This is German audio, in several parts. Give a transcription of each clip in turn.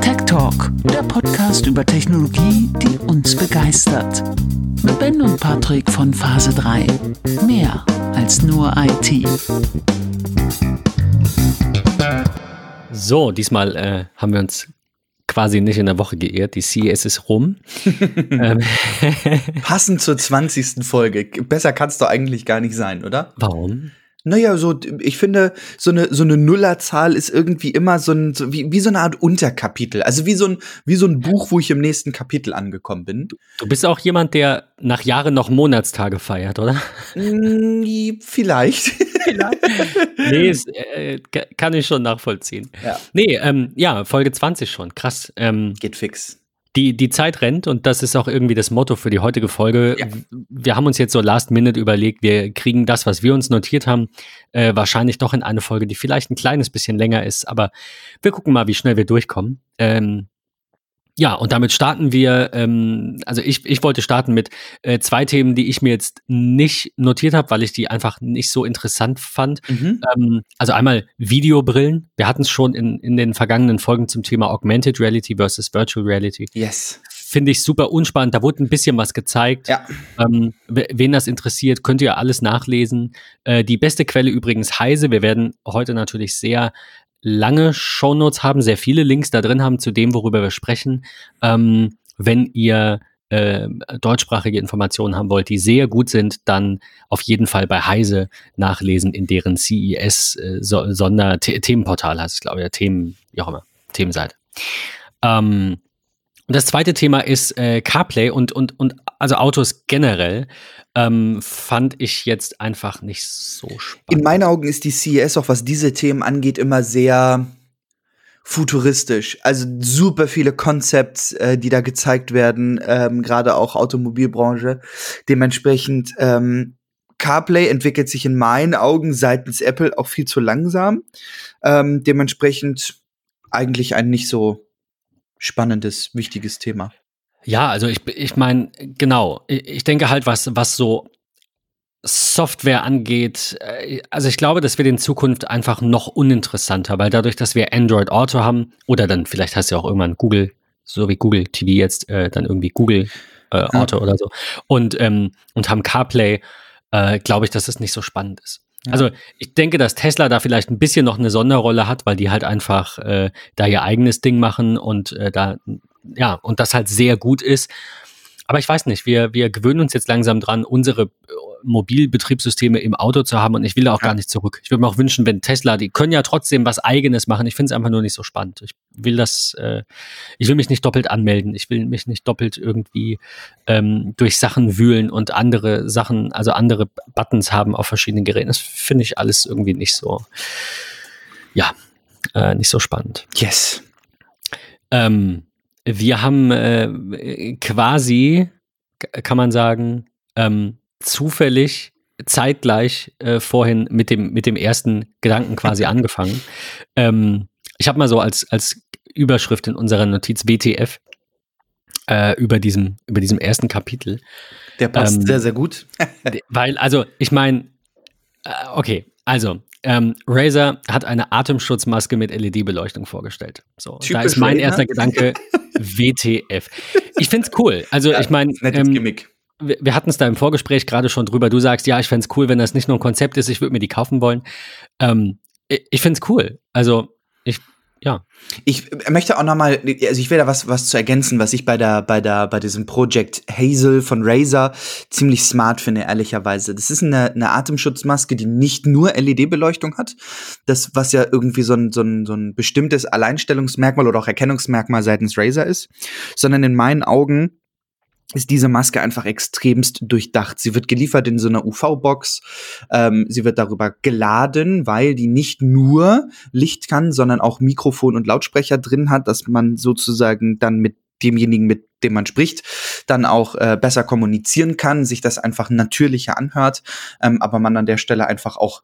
Tech Talk, der Podcast über Technologie, die uns begeistert. Mit Ben und Patrick von Phase 3. Mehr als nur IT. So, diesmal äh, haben wir uns quasi nicht in der Woche geehrt. Die CES ist rum. ähm, Passend zur 20. Folge. Besser kann es doch eigentlich gar nicht sein, oder? Warum? Naja, so, ich finde, so eine, so eine Nullerzahl ist irgendwie immer so ein, so wie, wie so eine Art Unterkapitel. Also wie so ein, wie so ein Buch, wo ich im nächsten Kapitel angekommen bin. Du bist auch jemand, der nach Jahren noch Monatstage feiert, oder? Mm, vielleicht. vielleicht. nee, es, äh, kann ich schon nachvollziehen. Ja. Nee, ähm, ja, Folge 20 schon. Krass. Ähm, Geht fix die, die Zeit rennt und das ist auch irgendwie das Motto für die heutige Folge. Ja. Wir haben uns jetzt so last minute überlegt, wir kriegen das, was wir uns notiert haben, äh, wahrscheinlich doch in eine Folge, die vielleicht ein kleines bisschen länger ist, aber wir gucken mal, wie schnell wir durchkommen. Ähm, ja, und damit starten wir, ähm, also ich, ich wollte starten mit äh, zwei Themen, die ich mir jetzt nicht notiert habe, weil ich die einfach nicht so interessant fand. Mhm. Ähm, also einmal Videobrillen. Wir hatten es schon in, in den vergangenen Folgen zum Thema Augmented Reality versus Virtual Reality. Yes. Finde ich super unspannend. Da wurde ein bisschen was gezeigt. Ja. Ähm, wen das interessiert, könnt ihr alles nachlesen. Äh, die beste Quelle übrigens Heise. Wir werden heute natürlich sehr lange Shownotes haben, sehr viele Links da drin haben zu dem, worüber wir sprechen. Ähm, wenn ihr äh, deutschsprachige Informationen haben wollt, die sehr gut sind, dann auf jeden Fall bei Heise nachlesen in deren CES äh, heißt es, glaube ich, Themen, wie auch immer, Themenseite. Ähm, das zweite Thema ist äh, CarPlay und, und, und also Autos generell ähm, fand ich jetzt einfach nicht so spannend. In meinen Augen ist die CES auch, was diese Themen angeht, immer sehr futuristisch. Also super viele Concepts, äh, die da gezeigt werden, ähm, gerade auch Automobilbranche. Dementsprechend ähm, CarPlay entwickelt sich in meinen Augen seitens Apple auch viel zu langsam. Ähm, dementsprechend eigentlich ein nicht so spannendes, wichtiges Thema. Ja, also ich, ich meine, genau, ich denke halt, was, was so Software angeht, äh, also ich glaube, das wird in Zukunft einfach noch uninteressanter, weil dadurch, dass wir Android Auto haben, oder dann vielleicht hast du ja auch irgendwann Google, so wie Google TV jetzt, äh, dann irgendwie Google äh, Auto ja. oder so, und, ähm, und haben CarPlay, äh, glaube ich, dass es nicht so spannend ist. Also ich denke, dass Tesla da vielleicht ein bisschen noch eine Sonderrolle hat, weil die halt einfach äh, da ihr eigenes Ding machen und äh, da, ja, und das halt sehr gut ist. Aber ich weiß nicht, wir, wir gewöhnen uns jetzt langsam dran, unsere äh, Mobilbetriebssysteme im Auto zu haben und ich will da auch ja. gar nicht zurück. Ich würde mir auch wünschen, wenn Tesla, die können ja trotzdem was eigenes machen. Ich finde es einfach nur nicht so spannend. Ich will das, äh, ich will mich nicht doppelt anmelden. Ich will mich nicht doppelt irgendwie ähm, durch Sachen wühlen und andere Sachen, also andere Buttons haben auf verschiedenen Geräten. Das finde ich alles irgendwie nicht so, ja, äh, nicht so spannend. Yes. Ähm, wir haben äh, quasi, kann man sagen, ähm, zufällig zeitgleich äh, vorhin mit dem, mit dem ersten Gedanken quasi angefangen. Ähm, ich habe mal so als, als Überschrift in unserer Notiz WTF äh, über, diesem, über diesem ersten Kapitel. Der passt ähm, sehr, sehr gut. weil, also, ich meine, äh, okay, also ähm, Razer hat eine Atemschutzmaske mit LED-Beleuchtung vorgestellt. So, Typisch da ist mein erster Gedanke WTF. Ich finde es cool. Also ja, ich meine, ähm, Gimmick. Wir, wir hatten es da im Vorgespräch gerade schon drüber. Du sagst, ja, ich fände es cool, wenn das nicht nur ein Konzept ist. Ich würde mir die kaufen wollen. Ähm, ich ich finde es cool. Also ich ja. Ich möchte auch noch mal, also ich will da was, was zu ergänzen, was ich bei der, bei der, bei diesem Projekt Hazel von Razer ziemlich smart finde, ehrlicherweise. Das ist eine, eine Atemschutzmaske, die nicht nur LED-Beleuchtung hat. Das, was ja irgendwie so ein, so ein, so ein bestimmtes Alleinstellungsmerkmal oder auch Erkennungsmerkmal seitens Razer ist, sondern in meinen Augen ist diese Maske einfach extremst durchdacht. Sie wird geliefert in so einer UV-Box. Ähm, sie wird darüber geladen, weil die nicht nur Licht kann, sondern auch Mikrofon und Lautsprecher drin hat, dass man sozusagen dann mit demjenigen, mit dem man spricht, dann auch äh, besser kommunizieren kann, sich das einfach natürlicher anhört, ähm, aber man an der Stelle einfach auch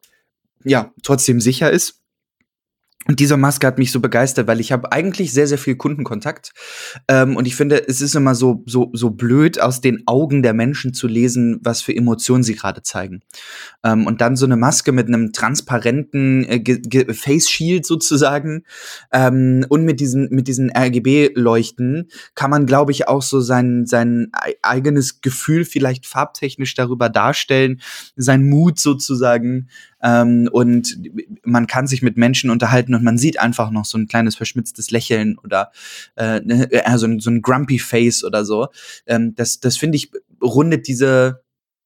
ja trotzdem sicher ist. Und diese Maske hat mich so begeistert, weil ich habe eigentlich sehr, sehr viel Kundenkontakt. Ähm, und ich finde, es ist immer so, so, so blöd, aus den Augen der Menschen zu lesen, was für Emotionen sie gerade zeigen. Ähm, und dann so eine Maske mit einem transparenten äh, Face Shield sozusagen ähm, und mit diesen, mit diesen RGB-Leuchten kann man, glaube ich, auch so sein, sein eigenes Gefühl vielleicht farbtechnisch darüber darstellen, sein Mut sozusagen ähm, und man kann sich mit Menschen unterhalten und man sieht einfach noch so ein kleines verschmitztes Lächeln oder äh, ne, äh, so, ein, grumpy Face oder so. Ähm, das das finde ich rundet diese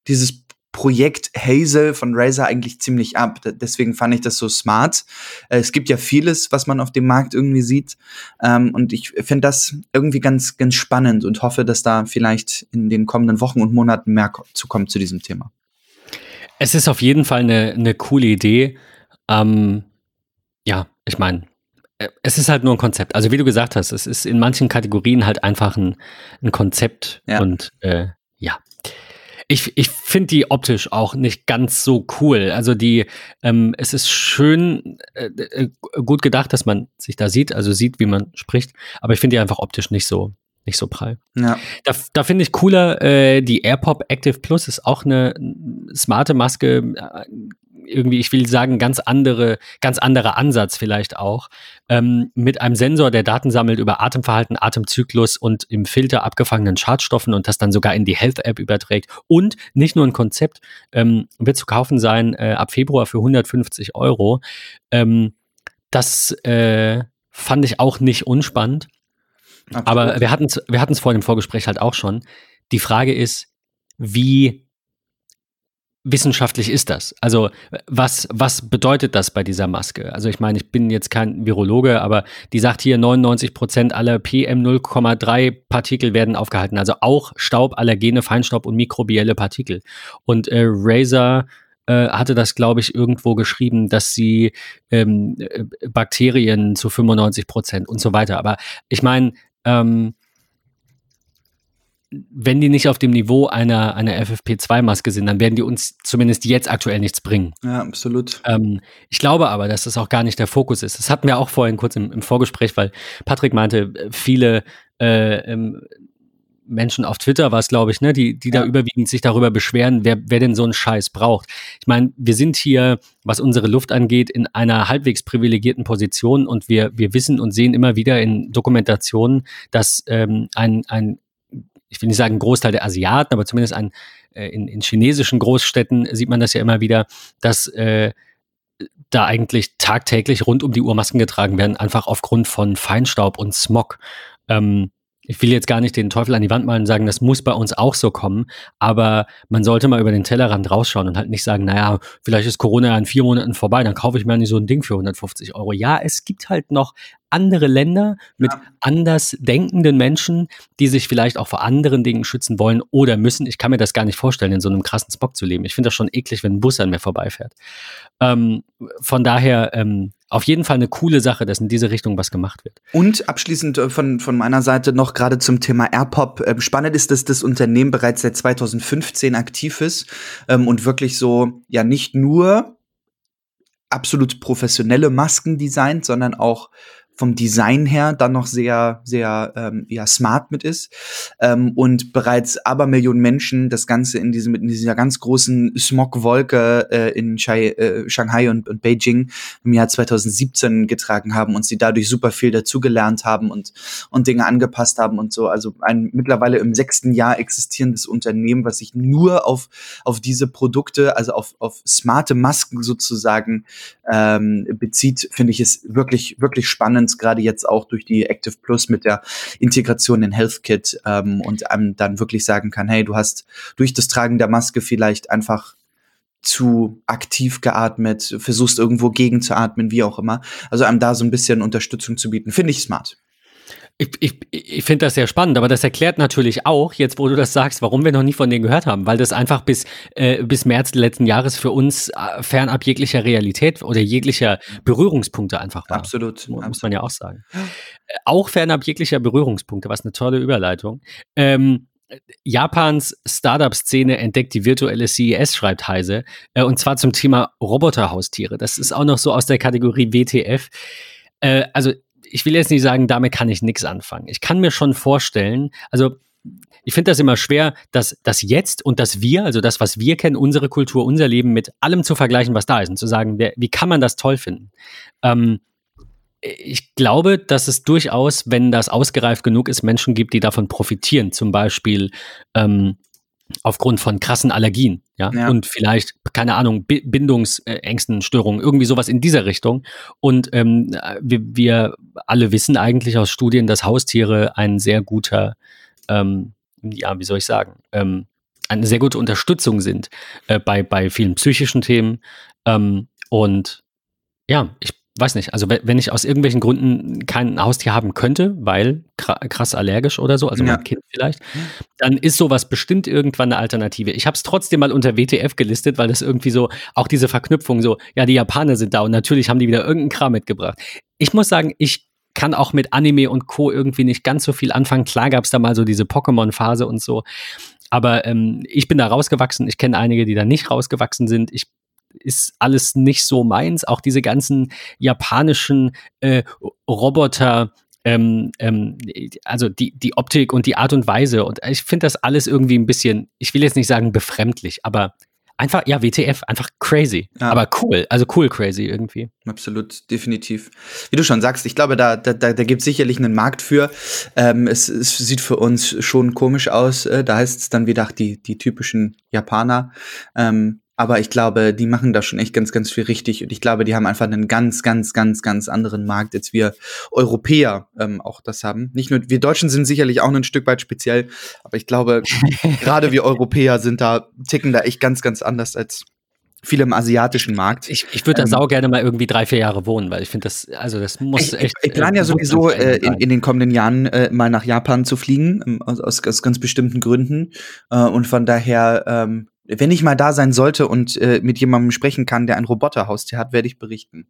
dieses Projekt Hazel von Razer eigentlich ziemlich ab. Deswegen fand ich das so smart. Äh, es gibt ja vieles, was man auf dem Markt irgendwie sieht. Ähm, und ich finde das irgendwie ganz, ganz spannend und hoffe, dass da vielleicht in den kommenden Wochen und Monaten mehr zu zu diesem Thema. Es ist auf jeden Fall eine, eine coole Idee. Ähm, ja, ich meine, äh, es ist halt nur ein Konzept. Also wie du gesagt hast, es ist in manchen Kategorien halt einfach ein, ein Konzept ja. und äh, ja. Ich, ich finde die optisch auch nicht ganz so cool. Also die, ähm, es ist schön äh, äh gut gedacht, dass man sich da sieht, also sieht, wie man spricht, aber ich finde die einfach optisch nicht so, nicht so prall. Ja. Da, da finde ich cooler, äh, die AirPop Active Plus ist auch eine smarte Maske, äh, irgendwie, ich will sagen, ganz andere, ganz anderer Ansatz vielleicht auch, ähm, mit einem Sensor, der Daten sammelt über Atemverhalten, Atemzyklus und im Filter abgefangenen Schadstoffen und das dann sogar in die Health-App überträgt. Und nicht nur ein Konzept, ähm, wird zu kaufen sein äh, ab Februar für 150 Euro. Ähm, das äh, fand ich auch nicht unspannend. Aber wir hatten es wir hatten's vor dem Vorgespräch halt auch schon. Die Frage ist, wie wissenschaftlich ist das? Also was, was bedeutet das bei dieser Maske? Also ich meine, ich bin jetzt kein Virologe, aber die sagt hier 99 Prozent aller PM 0,3 Partikel werden aufgehalten. Also auch Staub, Allergene, Feinstaub und mikrobielle Partikel. Und äh, Razer äh, hatte das, glaube ich, irgendwo geschrieben, dass sie ähm, äh, Bakterien zu 95 Prozent und so weiter. Aber ich meine, ähm, wenn die nicht auf dem Niveau einer, einer FFP2-Maske sind, dann werden die uns zumindest jetzt aktuell nichts bringen. Ja, absolut. Ähm, ich glaube aber, dass das auch gar nicht der Fokus ist. Das hatten wir auch vorhin kurz im, im Vorgespräch, weil Patrick meinte, viele äh, ähm, Menschen auf Twitter war es, glaube ich, ne, die, die ja. da überwiegend sich darüber beschweren, wer, wer denn so einen Scheiß braucht. Ich meine, wir sind hier, was unsere Luft angeht, in einer halbwegs privilegierten Position und wir, wir wissen und sehen immer wieder in Dokumentationen, dass ähm, ein, ein, ich will nicht sagen Großteil der Asiaten, aber zumindest ein, äh, in, in chinesischen Großstädten sieht man das ja immer wieder, dass äh, da eigentlich tagtäglich rund um die Uhr Masken getragen werden, einfach aufgrund von Feinstaub und Smog. Ähm, ich will jetzt gar nicht den Teufel an die Wand malen und sagen, das muss bei uns auch so kommen, aber man sollte mal über den Tellerrand rausschauen und halt nicht sagen, naja, vielleicht ist Corona in vier Monaten vorbei, dann kaufe ich mir nicht so ein Ding für 150 Euro. Ja, es gibt halt noch andere Länder mit ja. anders denkenden Menschen, die sich vielleicht auch vor anderen Dingen schützen wollen oder müssen. Ich kann mir das gar nicht vorstellen, in so einem krassen Spock zu leben. Ich finde das schon eklig, wenn ein Bus an mir vorbeifährt. Ähm, von daher ähm, auf jeden Fall eine coole Sache, dass in diese Richtung was gemacht wird. Und abschließend äh, von, von meiner Seite noch gerade zum Thema AirPop. Ähm, spannend ist, dass das Unternehmen bereits seit 2015 aktiv ist ähm, und wirklich so, ja, nicht nur absolut professionelle Masken designt, sondern auch vom Design her dann noch sehr, sehr ähm, ja, smart mit ist. Ähm, und bereits Abermillionen Menschen das Ganze in, diesem, in dieser ganz großen Smogwolke äh, in Shai, äh, Shanghai und, und Beijing im Jahr 2017 getragen haben und sie dadurch super viel dazugelernt haben und, und Dinge angepasst haben und so. Also ein mittlerweile im sechsten Jahr existierendes Unternehmen, was sich nur auf, auf diese Produkte, also auf, auf smarte Masken sozusagen ähm, bezieht, finde ich es wirklich, wirklich spannend Performance, gerade jetzt auch durch die Active Plus mit der Integration in HealthKit ähm, und einem dann wirklich sagen kann, hey, du hast durch das Tragen der Maske vielleicht einfach zu aktiv geatmet, versuchst irgendwo gegen zu atmen, wie auch immer. Also einem da so ein bisschen Unterstützung zu bieten, finde ich smart. Ich, ich, ich finde das sehr spannend, aber das erklärt natürlich auch, jetzt wo du das sagst, warum wir noch nie von denen gehört haben, weil das einfach bis, äh, bis März letzten Jahres für uns äh, fernab jeglicher Realität oder jeglicher Berührungspunkte einfach war. Absolut. Muss absolut. man ja auch sagen. Äh, auch fernab jeglicher Berührungspunkte, was eine tolle Überleitung. Ähm, Japans Startup-Szene entdeckt die virtuelle CES, schreibt Heise, äh, und zwar zum Thema Roboterhaustiere. Das ist auch noch so aus der Kategorie WTF. Äh, also ich will jetzt nicht sagen, damit kann ich nichts anfangen. Ich kann mir schon vorstellen, also ich finde das immer schwer, dass das Jetzt und das Wir, also das, was wir kennen, unsere Kultur, unser Leben mit allem zu vergleichen, was da ist und zu sagen, wer, wie kann man das toll finden? Ähm, ich glaube, dass es durchaus, wenn das ausgereift genug ist, Menschen gibt, die davon profitieren. Zum Beispiel ähm, aufgrund von krassen Allergien, ja, ja. und vielleicht, keine Ahnung, Bindungsängsten, Störungen, irgendwie sowas in dieser Richtung. Und ähm, wir, wir alle wissen eigentlich aus Studien, dass Haustiere ein sehr guter, ähm, ja, wie soll ich sagen, ähm, eine sehr gute Unterstützung sind äh, bei, bei vielen psychischen Themen. Ähm, und ja, ich weiß nicht, also wenn ich aus irgendwelchen Gründen kein Haustier haben könnte, weil krass allergisch oder so, also ja. mein Kind vielleicht, dann ist sowas bestimmt irgendwann eine Alternative. Ich habe es trotzdem mal unter WTF gelistet, weil das irgendwie so, auch diese Verknüpfung so, ja, die Japaner sind da und natürlich haben die wieder irgendeinen Kram mitgebracht. Ich muss sagen, ich kann auch mit Anime und Co. irgendwie nicht ganz so viel anfangen. Klar gab es da mal so diese Pokémon-Phase und so. Aber ähm, ich bin da rausgewachsen. Ich kenne einige, die da nicht rausgewachsen sind. Ich ist alles nicht so meins. Auch diese ganzen japanischen äh, Roboter, ähm, ähm, also die, die Optik und die Art und Weise. Und ich finde das alles irgendwie ein bisschen, ich will jetzt nicht sagen befremdlich, aber einfach, ja, WTF, einfach crazy. Ja. Aber cool, also cool crazy irgendwie. Absolut, definitiv. Wie du schon sagst, ich glaube, da, da, da gibt es sicherlich einen Markt für. Ähm, es, es sieht für uns schon komisch aus. Äh, da heißt es dann wieder die, die typischen Japaner. Ähm, aber ich glaube, die machen da schon echt ganz, ganz viel richtig. Und ich glaube, die haben einfach einen ganz, ganz, ganz, ganz anderen Markt, als wir Europäer ähm, auch das haben. Nicht nur, wir Deutschen sind sicherlich auch ein Stück weit speziell, aber ich glaube, gerade wir Europäer sind da, ticken da echt ganz, ganz anders als viele im asiatischen Markt. Ich, ich würde da ähm, sau gerne mal irgendwie drei, vier Jahre wohnen, weil ich finde das, also das muss ich, echt. Ich, plane ja äh, sowieso äh, in, in den kommenden Jahren äh, mal nach Japan zu fliegen, ähm, aus, aus, aus ganz bestimmten Gründen. Äh, und von daher ähm, wenn ich mal da sein sollte und äh, mit jemandem sprechen kann, der ein Roboterhaustier hat, werde ich berichten.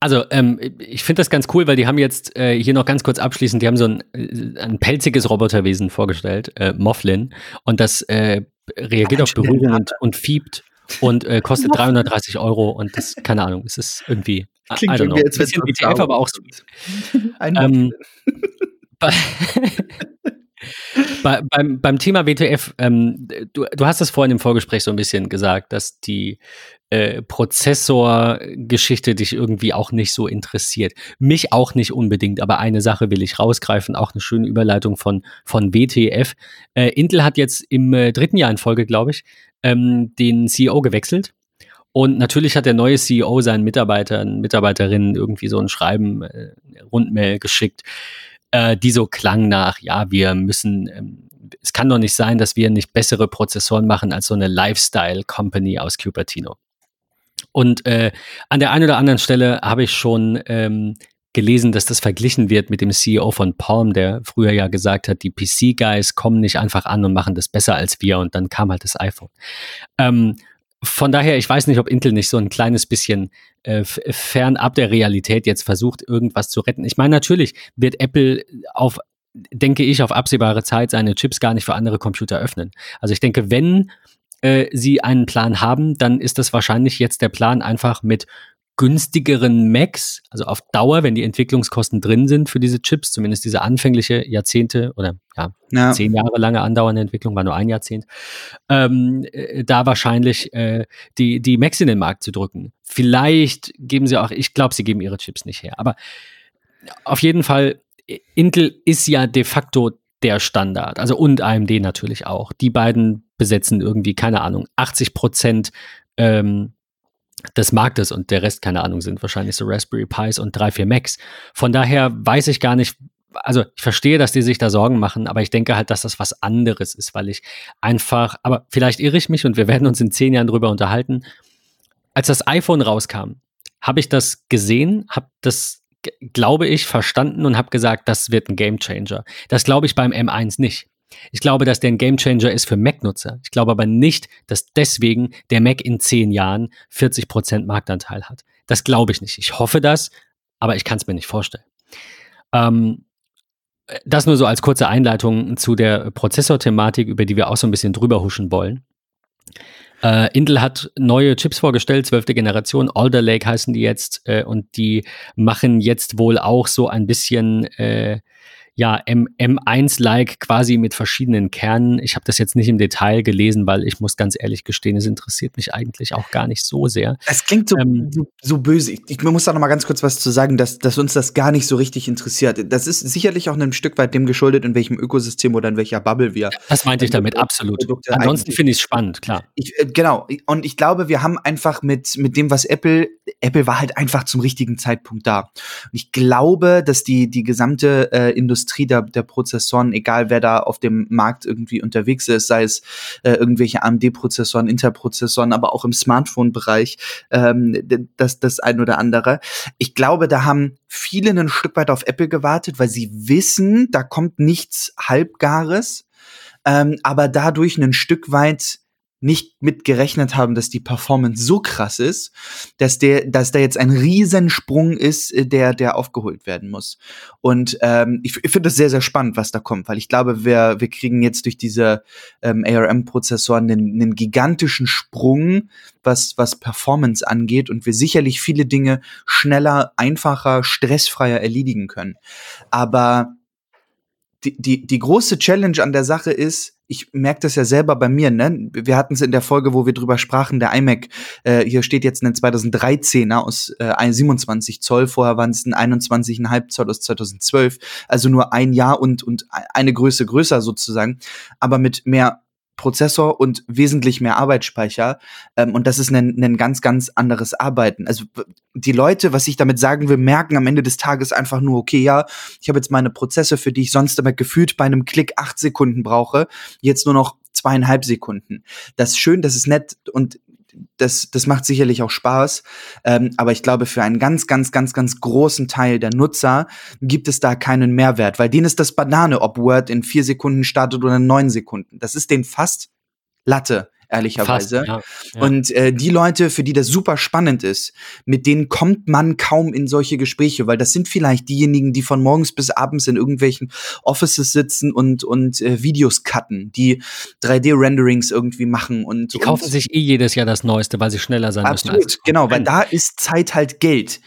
Also, ähm, ich finde das ganz cool, weil die haben jetzt äh, hier noch ganz kurz abschließend, die haben so ein, äh, ein pelziges Roboterwesen vorgestellt, äh, Mofflin, und das äh, reagiert auf Berührung und, und fiebt und äh, kostet 330 Euro und das, keine Ahnung, es ist irgendwie, Klingt I don't know, ein bisschen WTF, aber auch sweet. Ein ähm, Bei, beim, beim Thema WTF, ähm, du, du hast es vorhin im Vorgespräch so ein bisschen gesagt, dass die äh, Prozessorgeschichte dich irgendwie auch nicht so interessiert. Mich auch nicht unbedingt, aber eine Sache will ich rausgreifen, auch eine schöne Überleitung von, von WTF. Äh, Intel hat jetzt im äh, dritten Jahr in Folge, glaube ich, ähm, den CEO gewechselt. Und natürlich hat der neue CEO seinen Mitarbeitern, Mitarbeiterinnen irgendwie so ein Schreiben, äh, Rundmail geschickt äh, die so klang nach, ja, wir müssen, ähm, es kann doch nicht sein, dass wir nicht bessere Prozessoren machen als so eine Lifestyle-Company aus Cupertino. Und äh, an der einen oder anderen Stelle habe ich schon ähm, gelesen, dass das verglichen wird mit dem CEO von Palm, der früher ja gesagt hat, die PC-Guys kommen nicht einfach an und machen das besser als wir und dann kam halt das iPhone. Ähm, von daher, ich weiß nicht, ob Intel nicht so ein kleines bisschen äh, fernab der Realität jetzt versucht, irgendwas zu retten. Ich meine, natürlich wird Apple auf, denke ich, auf absehbare Zeit seine Chips gar nicht für andere Computer öffnen. Also ich denke, wenn äh, sie einen Plan haben, dann ist das wahrscheinlich jetzt der Plan, einfach mit günstigeren Macs, also auf Dauer, wenn die Entwicklungskosten drin sind für diese Chips, zumindest diese anfängliche Jahrzehnte oder ja, ja. zehn Jahre lange andauernde Entwicklung, war nur ein Jahrzehnt, ähm, äh, da wahrscheinlich äh, die, die Macs in den Markt zu drücken. Vielleicht geben sie auch, ich glaube, sie geben ihre Chips nicht her, aber auf jeden Fall, Intel ist ja de facto der Standard, also und AMD natürlich auch. Die beiden besetzen irgendwie, keine Ahnung, 80 Prozent ähm, des Marktes und der Rest, keine Ahnung, sind wahrscheinlich so Raspberry Pis und drei, vier Macs. Von daher weiß ich gar nicht, also ich verstehe, dass die sich da Sorgen machen, aber ich denke halt, dass das was anderes ist, weil ich einfach, aber vielleicht irre ich mich und wir werden uns in zehn Jahren drüber unterhalten. Als das iPhone rauskam, habe ich das gesehen, habe das, glaube ich, verstanden und habe gesagt, das wird ein Game Changer. Das glaube ich beim M1 nicht. Ich glaube, dass der ein Gamechanger ist für Mac-Nutzer. Ich glaube aber nicht, dass deswegen der Mac in zehn Jahren 40 Prozent Marktanteil hat. Das glaube ich nicht. Ich hoffe das, aber ich kann es mir nicht vorstellen. Ähm, das nur so als kurze Einleitung zu der Prozessorthematik, über die wir auch so ein bisschen drüber huschen wollen. Äh, Intel hat neue Chips vorgestellt, zwölfte Generation, Alder Lake heißen die jetzt, äh, und die machen jetzt wohl auch so ein bisschen äh, ja, M M1-like quasi mit verschiedenen Kernen. Ich habe das jetzt nicht im Detail gelesen, weil ich muss ganz ehrlich gestehen, es interessiert mich eigentlich auch gar nicht so sehr. Es klingt so, ähm, so, so, böse. Ich, ich muss da noch mal ganz kurz was zu sagen, dass, dass uns das gar nicht so richtig interessiert. Das ist sicherlich auch ein Stück weit dem geschuldet, in welchem Ökosystem oder in welcher Bubble wir. Das meinte ich damit, absolut. Produkte Ansonsten finde ich es spannend, klar. Ich, äh, genau. Und ich glaube, wir haben einfach mit, mit dem, was Apple, Apple war halt einfach zum richtigen Zeitpunkt da. Und ich glaube, dass die, die gesamte äh, Industrie Industrie der, der Prozessoren, egal wer da auf dem Markt irgendwie unterwegs ist, sei es äh, irgendwelche AMD-Prozessoren, Intel-Prozessoren, aber auch im Smartphone-Bereich ähm, das, das ein oder andere. Ich glaube, da haben viele ein Stück weit auf Apple gewartet, weil sie wissen, da kommt nichts Halbgares, ähm, aber dadurch ein Stück weit nicht mitgerechnet haben, dass die Performance so krass ist, dass der, dass da jetzt ein Riesensprung ist, äh, der, der aufgeholt werden muss. Und ähm, ich, ich finde das sehr, sehr spannend, was da kommt, weil ich glaube, wir, wir kriegen jetzt durch diese ähm, ARM-Prozessoren einen, einen gigantischen Sprung, was, was Performance angeht und wir sicherlich viele Dinge schneller, einfacher, stressfreier erledigen können. Aber die, die, die große Challenge an der Sache ist, ich merke das ja selber bei mir, ne? Wir hatten es in der Folge, wo wir drüber sprachen, der iMac, äh, hier steht jetzt ein 2013er aus äh, 27 Zoll, vorher waren es ein 21,5 Zoll aus 2012, also nur ein Jahr und, und eine Größe größer sozusagen, aber mit mehr Prozessor und wesentlich mehr Arbeitsspeicher. Ähm, und das ist ein, ein ganz, ganz anderes Arbeiten. Also die Leute, was ich damit sagen will, merken am Ende des Tages einfach nur, okay, ja, ich habe jetzt meine Prozesse, für die ich sonst aber gefühlt bei einem Klick acht Sekunden brauche, jetzt nur noch zweieinhalb Sekunden. Das ist schön, das ist nett und das, das macht sicherlich auch Spaß. Ähm, aber ich glaube, für einen ganz, ganz, ganz, ganz großen Teil der Nutzer gibt es da keinen Mehrwert, weil denen ist das Banane, ob Word in vier Sekunden startet oder in neun Sekunden. Das ist den fast Latte ehrlicherweise. Fast, ja, ja. Und äh, die Leute, für die das super spannend ist, mit denen kommt man kaum in solche Gespräche, weil das sind vielleicht diejenigen, die von morgens bis abends in irgendwelchen Offices sitzen und, und äh, Videos cutten, die 3D-Renderings irgendwie machen und. Die kaufen und sich eh jedes Jahr das Neueste, weil sie schneller sein absolut, müssen. Absolut, genau, weil da ist Zeit halt Geld.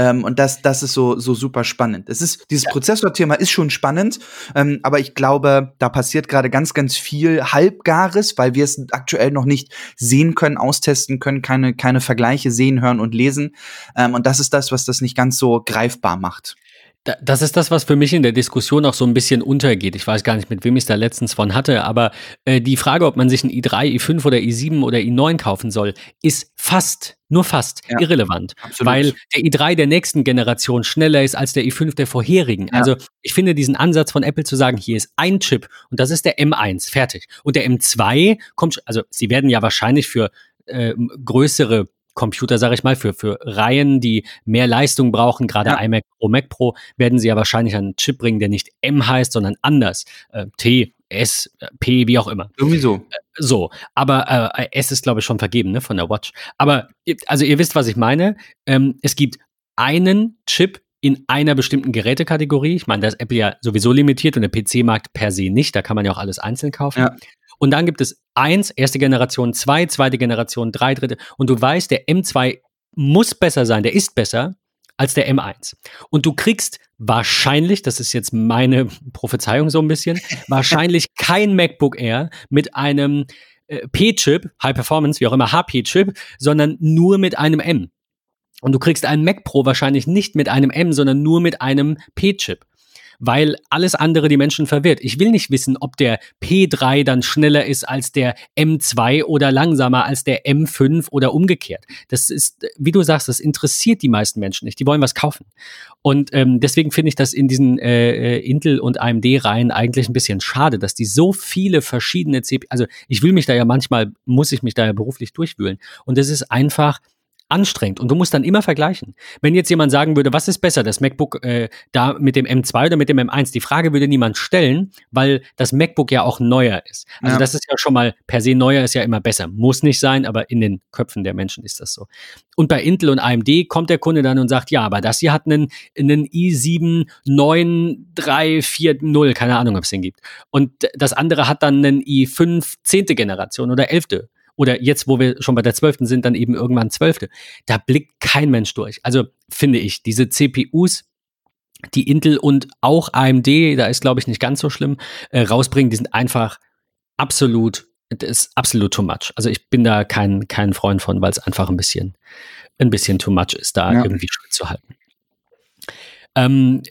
Ähm, und das, das ist so, so super spannend. Es ist, dieses ja. Prozessorthema ist schon spannend, ähm, aber ich glaube, da passiert gerade ganz, ganz viel Halbgares, weil wir es aktuell noch nicht sehen können, austesten können, keine, keine Vergleiche sehen, hören und lesen. Ähm, und das ist das, was das nicht ganz so greifbar macht. Das ist das, was für mich in der Diskussion auch so ein bisschen untergeht. Ich weiß gar nicht, mit wem ich es da letztens von hatte, aber äh, die Frage, ob man sich ein i3, i5 oder i7 oder i9 kaufen soll, ist fast, nur fast ja, irrelevant. Absolut. Weil der i3 der nächsten Generation schneller ist als der i5 der vorherigen. Ja. Also ich finde diesen Ansatz von Apple zu sagen, hier ist ein Chip und das ist der M1, fertig. Und der M2 kommt, also sie werden ja wahrscheinlich für äh, größere Computer, sage ich mal, für, für Reihen, die mehr Leistung brauchen, gerade ja. iMac Pro, Mac Pro, werden sie ja wahrscheinlich einen Chip bringen, der nicht M heißt, sondern anders. Äh, T, S, P, wie auch immer. Irgendwie so. Äh, so, aber äh, S ist, glaube ich, schon vergeben, ne, von der Watch. Aber, also ihr wisst, was ich meine. Ähm, es gibt einen Chip in einer bestimmten Gerätekategorie. Ich meine, da ist Apple ja sowieso limitiert und der PC-Markt per se nicht. Da kann man ja auch alles einzeln kaufen. Ja. Und dann gibt es eins, erste Generation, zwei, zweite Generation, drei, dritte. Und du weißt, der M2 muss besser sein, der ist besser als der M1. Und du kriegst wahrscheinlich, das ist jetzt meine Prophezeiung so ein bisschen, wahrscheinlich kein MacBook Air mit einem äh, P-Chip, High Performance, wie auch immer, HP-Chip, sondern nur mit einem M. Und du kriegst einen Mac Pro wahrscheinlich nicht mit einem M, sondern nur mit einem P-Chip weil alles andere die Menschen verwirrt. Ich will nicht wissen, ob der P3 dann schneller ist als der M2 oder langsamer als der M5 oder umgekehrt. Das ist, wie du sagst, das interessiert die meisten Menschen nicht. Die wollen was kaufen. Und ähm, deswegen finde ich das in diesen äh, äh Intel und AMD-Reihen eigentlich ein bisschen schade, dass die so viele verschiedene CPU, also ich will mich da ja manchmal, muss ich mich da ja beruflich durchwühlen. Und es ist einfach anstrengend und du musst dann immer vergleichen. Wenn jetzt jemand sagen würde, was ist besser, das MacBook äh, da mit dem M2 oder mit dem M1, die Frage würde niemand stellen, weil das MacBook ja auch neuer ist. Also ja. das ist ja schon mal per se neuer ist ja immer besser. Muss nicht sein, aber in den Köpfen der Menschen ist das so. Und bei Intel und AMD kommt der Kunde dann und sagt, ja, aber das hier hat einen, einen i7 9340, keine Ahnung, ob es den gibt. Und das andere hat dann einen i5 zehnte Generation oder elfte oder jetzt, wo wir schon bei der zwölften sind, dann eben irgendwann zwölfte. Da blickt kein Mensch durch. Also finde ich, diese CPUs, die Intel und auch AMD, da ist glaube ich nicht ganz so schlimm, äh, rausbringen, die sind einfach absolut, das ist absolut too much. Also ich bin da kein, kein Freund von, weil es einfach ein bisschen, ein bisschen too much ist, da ja. irgendwie Schritt zu halten. Ähm,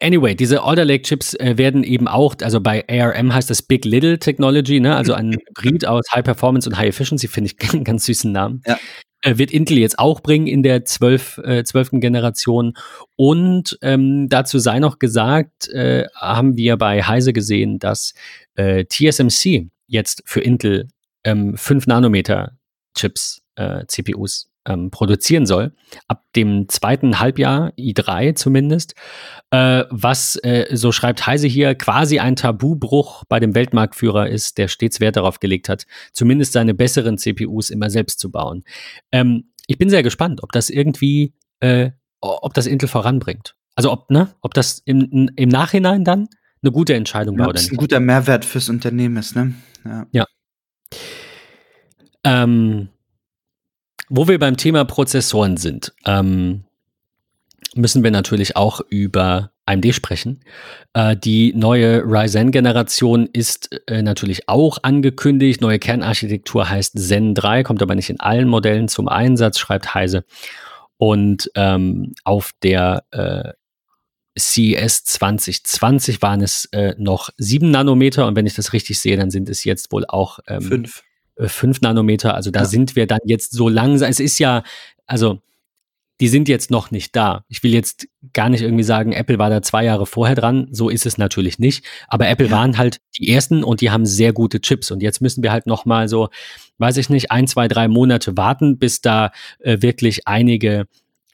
Anyway, diese Alder Lake Chips äh, werden eben auch, also bei ARM heißt das Big Little Technology, ne? also ein Hybrid aus High Performance und High Efficiency, finde ich einen ganz süßen Namen. Ja. Äh, wird Intel jetzt auch bringen in der zwölf, äh, zwölften Generation. Und ähm, dazu sei noch gesagt, äh, haben wir bei Heise gesehen, dass äh, TSMC jetzt für Intel ähm, 5 Nanometer Chips, äh, CPUs ähm, produzieren soll, ab dem zweiten Halbjahr, i3 zumindest, äh, was, äh, so schreibt Heise hier, quasi ein Tabubruch bei dem Weltmarktführer ist, der stets Wert darauf gelegt hat, zumindest seine besseren CPUs immer selbst zu bauen. Ähm, ich bin sehr gespannt, ob das irgendwie, äh, ob das Intel voranbringt. Also ob, ne, ob das im, im Nachhinein dann eine gute Entscheidung war ja, oder nicht. ein guter Mehrwert fürs Unternehmen ist, ne? Ja. ja. Ähm, wo wir beim Thema Prozessoren sind, ähm, müssen wir natürlich auch über AMD sprechen. Äh, die neue Ryzen-Generation ist äh, natürlich auch angekündigt. Neue Kernarchitektur heißt Zen 3, kommt aber nicht in allen Modellen zum Einsatz, schreibt Heise. Und ähm, auf der äh, CES 2020 waren es äh, noch 7 Nanometer und wenn ich das richtig sehe, dann sind es jetzt wohl auch ähm, 5. 5 äh, Nanometer. Also da ja. sind wir dann jetzt so langsam. Es ist ja, also die sind jetzt noch nicht da. Ich will jetzt gar nicht irgendwie sagen, Apple war da zwei Jahre vorher dran. So ist es natürlich nicht. Aber Apple ja. waren halt die ersten und die haben sehr gute Chips. Und jetzt müssen wir halt noch mal so, weiß ich nicht, ein, zwei, drei Monate warten, bis da äh, wirklich einige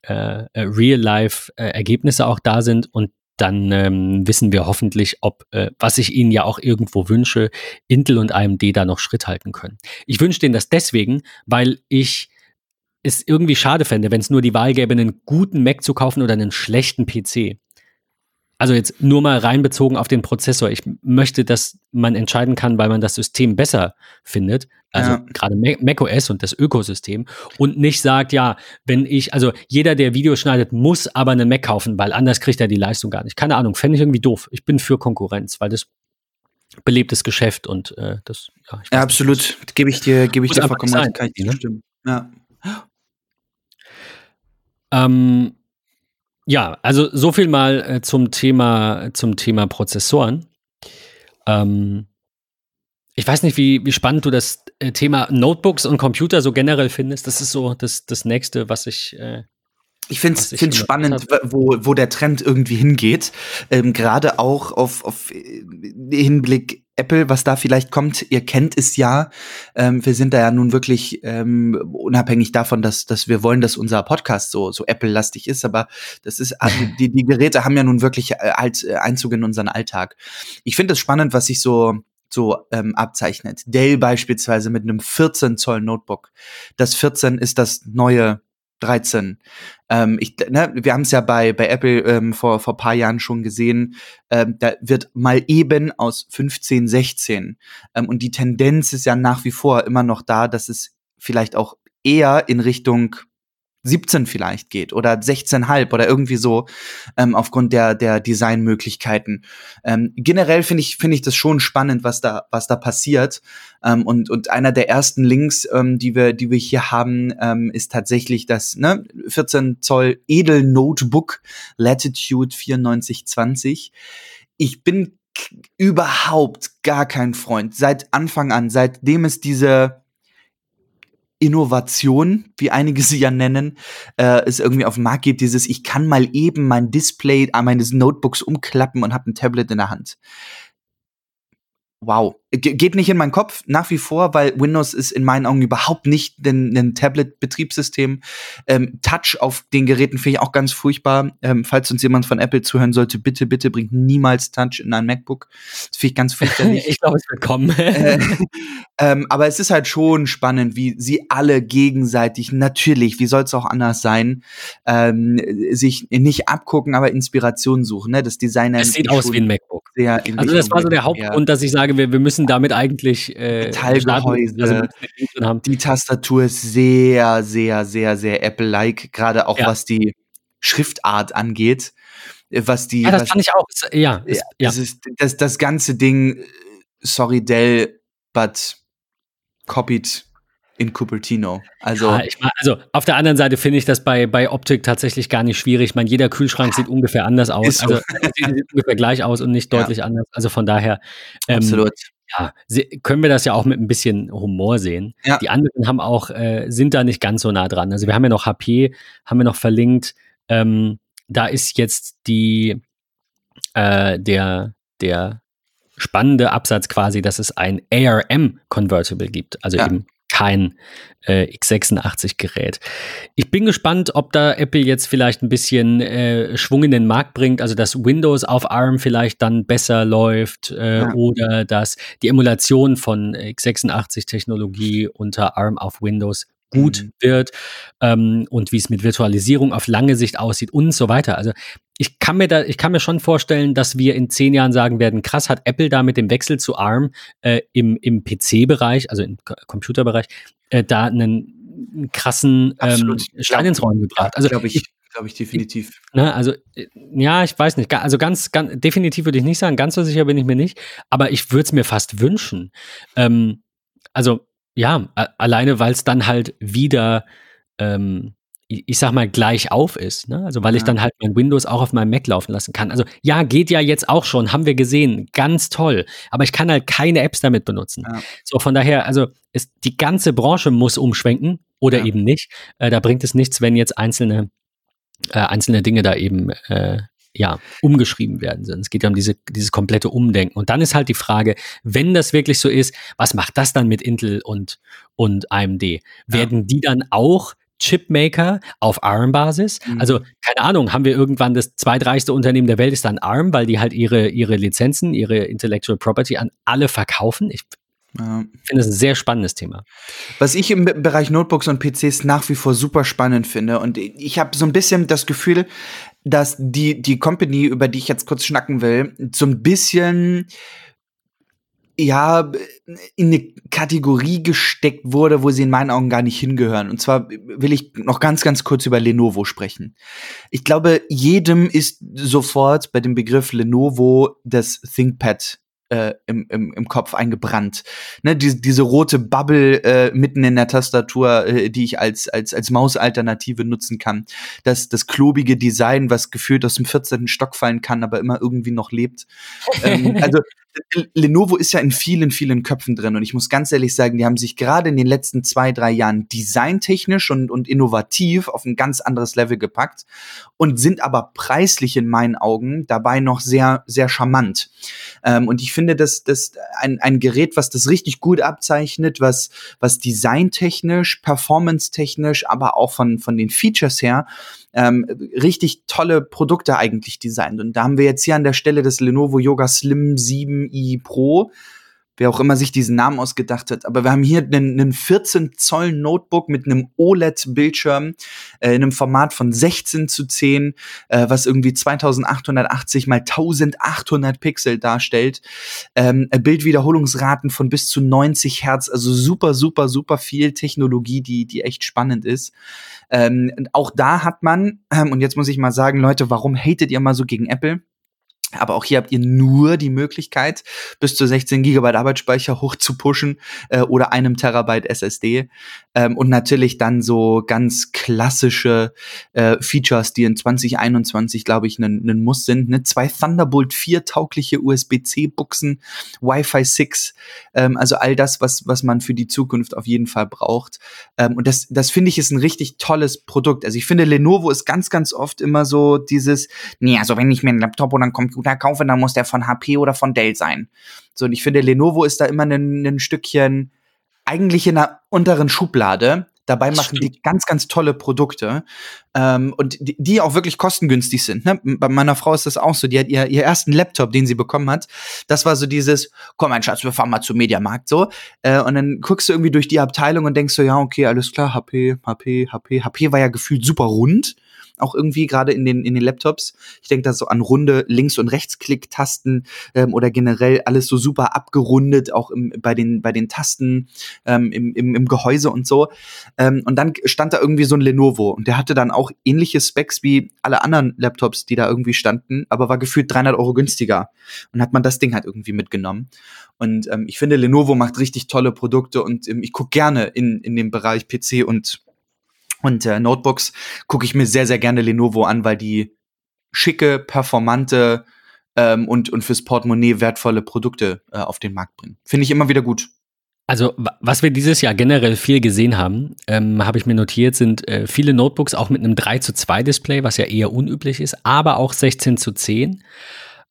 äh, äh Real-Life-Ergebnisse äh, auch da sind. Und dann ähm, wissen wir hoffentlich, ob, äh, was ich Ihnen ja auch irgendwo wünsche, Intel und AMD da noch Schritt halten können. Ich wünsche denen das deswegen, weil ich es irgendwie schade fände, wenn es nur die Wahl gäbe, einen guten Mac zu kaufen oder einen schlechten PC. Also jetzt nur mal reinbezogen auf den Prozessor. Ich möchte, dass man entscheiden kann, weil man das System besser findet. Also ja. gerade macOS und das Ökosystem. Und nicht sagt, ja, wenn ich, also jeder, der Videos schneidet, muss aber einen Mac kaufen, weil anders kriegt er die Leistung gar nicht. Keine Ahnung, fände ich irgendwie doof. Ich bin für Konkurrenz, weil das belebtes Geschäft und äh, das, ja, ja absolut. Gebe ich dir, gebe ich dir vollkommen recht, kann ich ne? Ja. Ähm, ja, also so viel mal äh, zum Thema zum Thema Prozessoren. Ähm, ich weiß nicht, wie, wie spannend du das Thema Notebooks und Computer so generell findest. Das ist so das, das nächste, was ich. Äh, ich finde es spannend, wo, wo der Trend irgendwie hingeht. Ähm, Gerade auch auf, auf äh, Hinblick Apple, was da vielleicht kommt, ihr kennt es ja. Ähm, wir sind da ja nun wirklich ähm, unabhängig davon, dass, dass wir wollen, dass unser Podcast so, so Apple-lastig ist, aber das ist, also die, die Geräte haben ja nun wirklich äh, halt äh, Einzug in unseren Alltag. Ich finde es spannend, was sich so so ähm, abzeichnet. Dell beispielsweise mit einem 14 Zoll Notebook. Das 14 ist das neue 13. Ähm, ich, ne, wir haben es ja bei, bei Apple ähm, vor, vor paar Jahren schon gesehen, ähm, da wird mal eben aus 15 16. Ähm, und die Tendenz ist ja nach wie vor immer noch da, dass es vielleicht auch eher in Richtung 17 vielleicht geht oder 16,5 oder irgendwie so ähm, aufgrund der der Designmöglichkeiten. Ähm, generell finde ich finde ich das schon spannend, was da was da passiert. Ähm, und und einer der ersten Links, ähm, die wir die wir hier haben, ähm, ist tatsächlich das ne 14 Zoll Edel Notebook Latitude 9420. Ich bin überhaupt gar kein Freund seit Anfang an, seitdem es diese Innovation, wie einige sie ja nennen, äh, es irgendwie auf dem Markt gibt, dieses, ich kann mal eben mein Display an meines Notebooks umklappen und habe ein Tablet in der Hand. wow. Ge geht nicht in meinen Kopf, nach wie vor, weil Windows ist in meinen Augen überhaupt nicht ein Tablet-Betriebssystem. Ähm, Touch auf den Geräten finde ich auch ganz furchtbar. Ähm, falls uns jemand von Apple zuhören sollte, bitte, bitte bringt niemals Touch in ein MacBook. Das finde ich ganz fürchterlich. ich glaube, es wird kommen. äh, ähm, aber es ist halt schon spannend, wie sie alle gegenseitig, natürlich, wie soll es auch anders sein, ähm, sich nicht abgucken, aber Inspiration suchen. Ne? Das Designer. Es sieht aus wie ein MacBook. also das war so der Hauptgrund, dass ich sage, wir, wir müssen damit eigentlich äh, Metallgehäuse, also haben. die Tastatur ist sehr, sehr, sehr, sehr Apple-like, gerade auch ja. was die Schriftart angeht. Was die, ja, das was, fand ich auch. Ja, ja, Das, ist, das, das ganze Ding, sorry Dell, but copied in Cupertino. Also, ja, ich also auf der anderen Seite finde ich das bei, bei Optik tatsächlich gar nicht schwierig. Ich meine, jeder Kühlschrank sieht ungefähr anders aus. So. Also sieht ungefähr gleich aus und nicht deutlich ja. anders. Also von daher. Ähm, Absolut. Ja, können wir das ja auch mit ein bisschen Humor sehen. Ja. Die anderen haben auch, äh, sind da nicht ganz so nah dran. Also wir haben ja noch HP, haben wir noch verlinkt. Ähm, da ist jetzt die, äh, der, der spannende Absatz quasi, dass es ein ARM Convertible gibt. Also ja. eben kein äh, x86-Gerät. Ich bin gespannt, ob da Apple jetzt vielleicht ein bisschen äh, Schwung in den Markt bringt, also dass Windows auf ARM vielleicht dann besser läuft äh, ja. oder dass die Emulation von x86-Technologie unter ARM auf Windows gut mhm. wird ähm, und wie es mit Virtualisierung auf lange Sicht aussieht und so weiter. Also ich kann mir da, ich kann mir schon vorstellen, dass wir in zehn Jahren sagen werden, krass, hat Apple da mit dem Wechsel zu ARM äh, im, im PC-Bereich, also im Computerbereich, äh, da einen, einen krassen ähm, Stein ins Rollen gebracht. Also glaube ich, glaube ich definitiv. Ne, also äh, ja, ich weiß nicht, also ganz, ganz definitiv würde ich nicht sagen, ganz so sicher bin ich mir nicht, aber ich würde es mir fast wünschen. Ähm, also ja, alleine weil es dann halt wieder ähm, ich sag mal, gleich auf ist. Ne? Also weil ja. ich dann halt mein Windows auch auf meinem Mac laufen lassen kann. Also ja, geht ja jetzt auch schon, haben wir gesehen, ganz toll. Aber ich kann halt keine Apps damit benutzen. Ja. So, von daher, also ist, die ganze Branche muss umschwenken oder ja. eben nicht. Äh, da bringt es nichts, wenn jetzt einzelne, äh, einzelne Dinge da eben äh, ja, umgeschrieben werden. Es geht ja um diese, dieses komplette Umdenken. Und dann ist halt die Frage, wenn das wirklich so ist, was macht das dann mit Intel und, und AMD? Werden die dann auch Chipmaker auf ARM-Basis. Mhm. Also, keine Ahnung, haben wir irgendwann das zweitreichste Unternehmen der Welt ist dann ARM, weil die halt ihre, ihre Lizenzen, ihre Intellectual Property an alle verkaufen. Ich ja. finde es ein sehr spannendes Thema. Was ich im Bereich Notebooks und PCs nach wie vor super spannend finde und ich habe so ein bisschen das Gefühl, dass die, die Company, über die ich jetzt kurz schnacken will, so ein bisschen ja, in eine Kategorie gesteckt wurde, wo sie in meinen Augen gar nicht hingehören. Und zwar will ich noch ganz, ganz kurz über Lenovo sprechen. Ich glaube, jedem ist sofort bei dem Begriff Lenovo das ThinkPad äh, im, im, im Kopf eingebrannt. Ne, die, diese rote Bubble äh, mitten in der Tastatur, äh, die ich als, als, als Mausalternative nutzen kann. Das, das klobige Design, was gefühlt aus dem 14. Stock fallen kann, aber immer irgendwie noch lebt. ähm, also Lenovo ist ja in vielen, vielen Köpfen drin und ich muss ganz ehrlich sagen, die haben sich gerade in den letzten zwei, drei Jahren designtechnisch und, und innovativ auf ein ganz anderes Level gepackt und sind aber preislich in meinen Augen dabei noch sehr, sehr charmant. Ähm, und ich finde, dass das ein, ein Gerät, was das richtig gut abzeichnet, was, was designtechnisch, performance-technisch, aber auch von, von den Features her ähm, richtig tolle Produkte eigentlich designt. Und da haben wir jetzt hier an der Stelle das Lenovo Yoga Slim 7i Pro wer auch immer sich diesen Namen ausgedacht hat. Aber wir haben hier einen, einen 14 Zoll Notebook mit einem OLED-Bildschirm äh, in einem Format von 16 zu 10, äh, was irgendwie 2880 mal 1800 Pixel darstellt. Ähm, Bildwiederholungsraten von bis zu 90 Hertz, also super, super, super viel Technologie, die, die echt spannend ist. Ähm, auch da hat man, ähm, und jetzt muss ich mal sagen, Leute, warum hatet ihr mal so gegen Apple? Aber auch hier habt ihr nur die Möglichkeit, bis zu 16 Gigabyte Arbeitsspeicher hoch zu pushen äh, oder einem Terabyte SSD. Ähm, und natürlich dann so ganz klassische äh, Features, die in 2021, glaube ich, ein Muss sind. Ne? Zwei Thunderbolt 4 taugliche USB-C-Buchsen, Wi-Fi 6, ähm, also all das, was, was man für die Zukunft auf jeden Fall braucht. Ähm, und das, das finde ich ist ein richtig tolles Produkt. Also ich finde, Lenovo ist ganz, ganz oft immer so dieses, nee, also wenn ich mir einen Laptop oder einen Computer Computer kaufe, dann muss der von HP oder von Dell sein. So, und ich finde, Lenovo ist da immer ein, Stückchen eigentlich in der unteren Schublade. Dabei machen die ganz, ganz tolle Produkte ähm, und die, die, auch wirklich kostengünstig sind. Ne? Bei meiner Frau ist das auch so. Die hat ihr, ihr ersten Laptop, den sie bekommen hat. Das war so dieses, komm mein Schatz, wir fahren mal zum Mediamarkt so. Äh, und dann guckst du irgendwie durch die Abteilung und denkst so, ja, okay, alles klar, HP, HP, HP. HP war ja gefühlt super rund auch irgendwie gerade in den, in den Laptops. Ich denke da so an runde Links- und Rechtsklick-Tasten ähm, oder generell alles so super abgerundet, auch im, bei, den, bei den Tasten ähm, im, im, im Gehäuse und so. Ähm, und dann stand da irgendwie so ein Lenovo und der hatte dann auch ähnliche Specs wie alle anderen Laptops, die da irgendwie standen, aber war gefühlt 300 Euro günstiger. Und hat man das Ding halt irgendwie mitgenommen. Und ähm, ich finde, Lenovo macht richtig tolle Produkte und ähm, ich gucke gerne in, in dem Bereich PC und und äh, Notebooks gucke ich mir sehr, sehr gerne Lenovo an, weil die schicke, performante ähm, und, und fürs Portemonnaie wertvolle Produkte äh, auf den Markt bringen. Finde ich immer wieder gut. Also, was wir dieses Jahr generell viel gesehen haben, ähm, habe ich mir notiert, sind äh, viele Notebooks auch mit einem 3 zu 2 Display, was ja eher unüblich ist, aber auch 16 zu 10.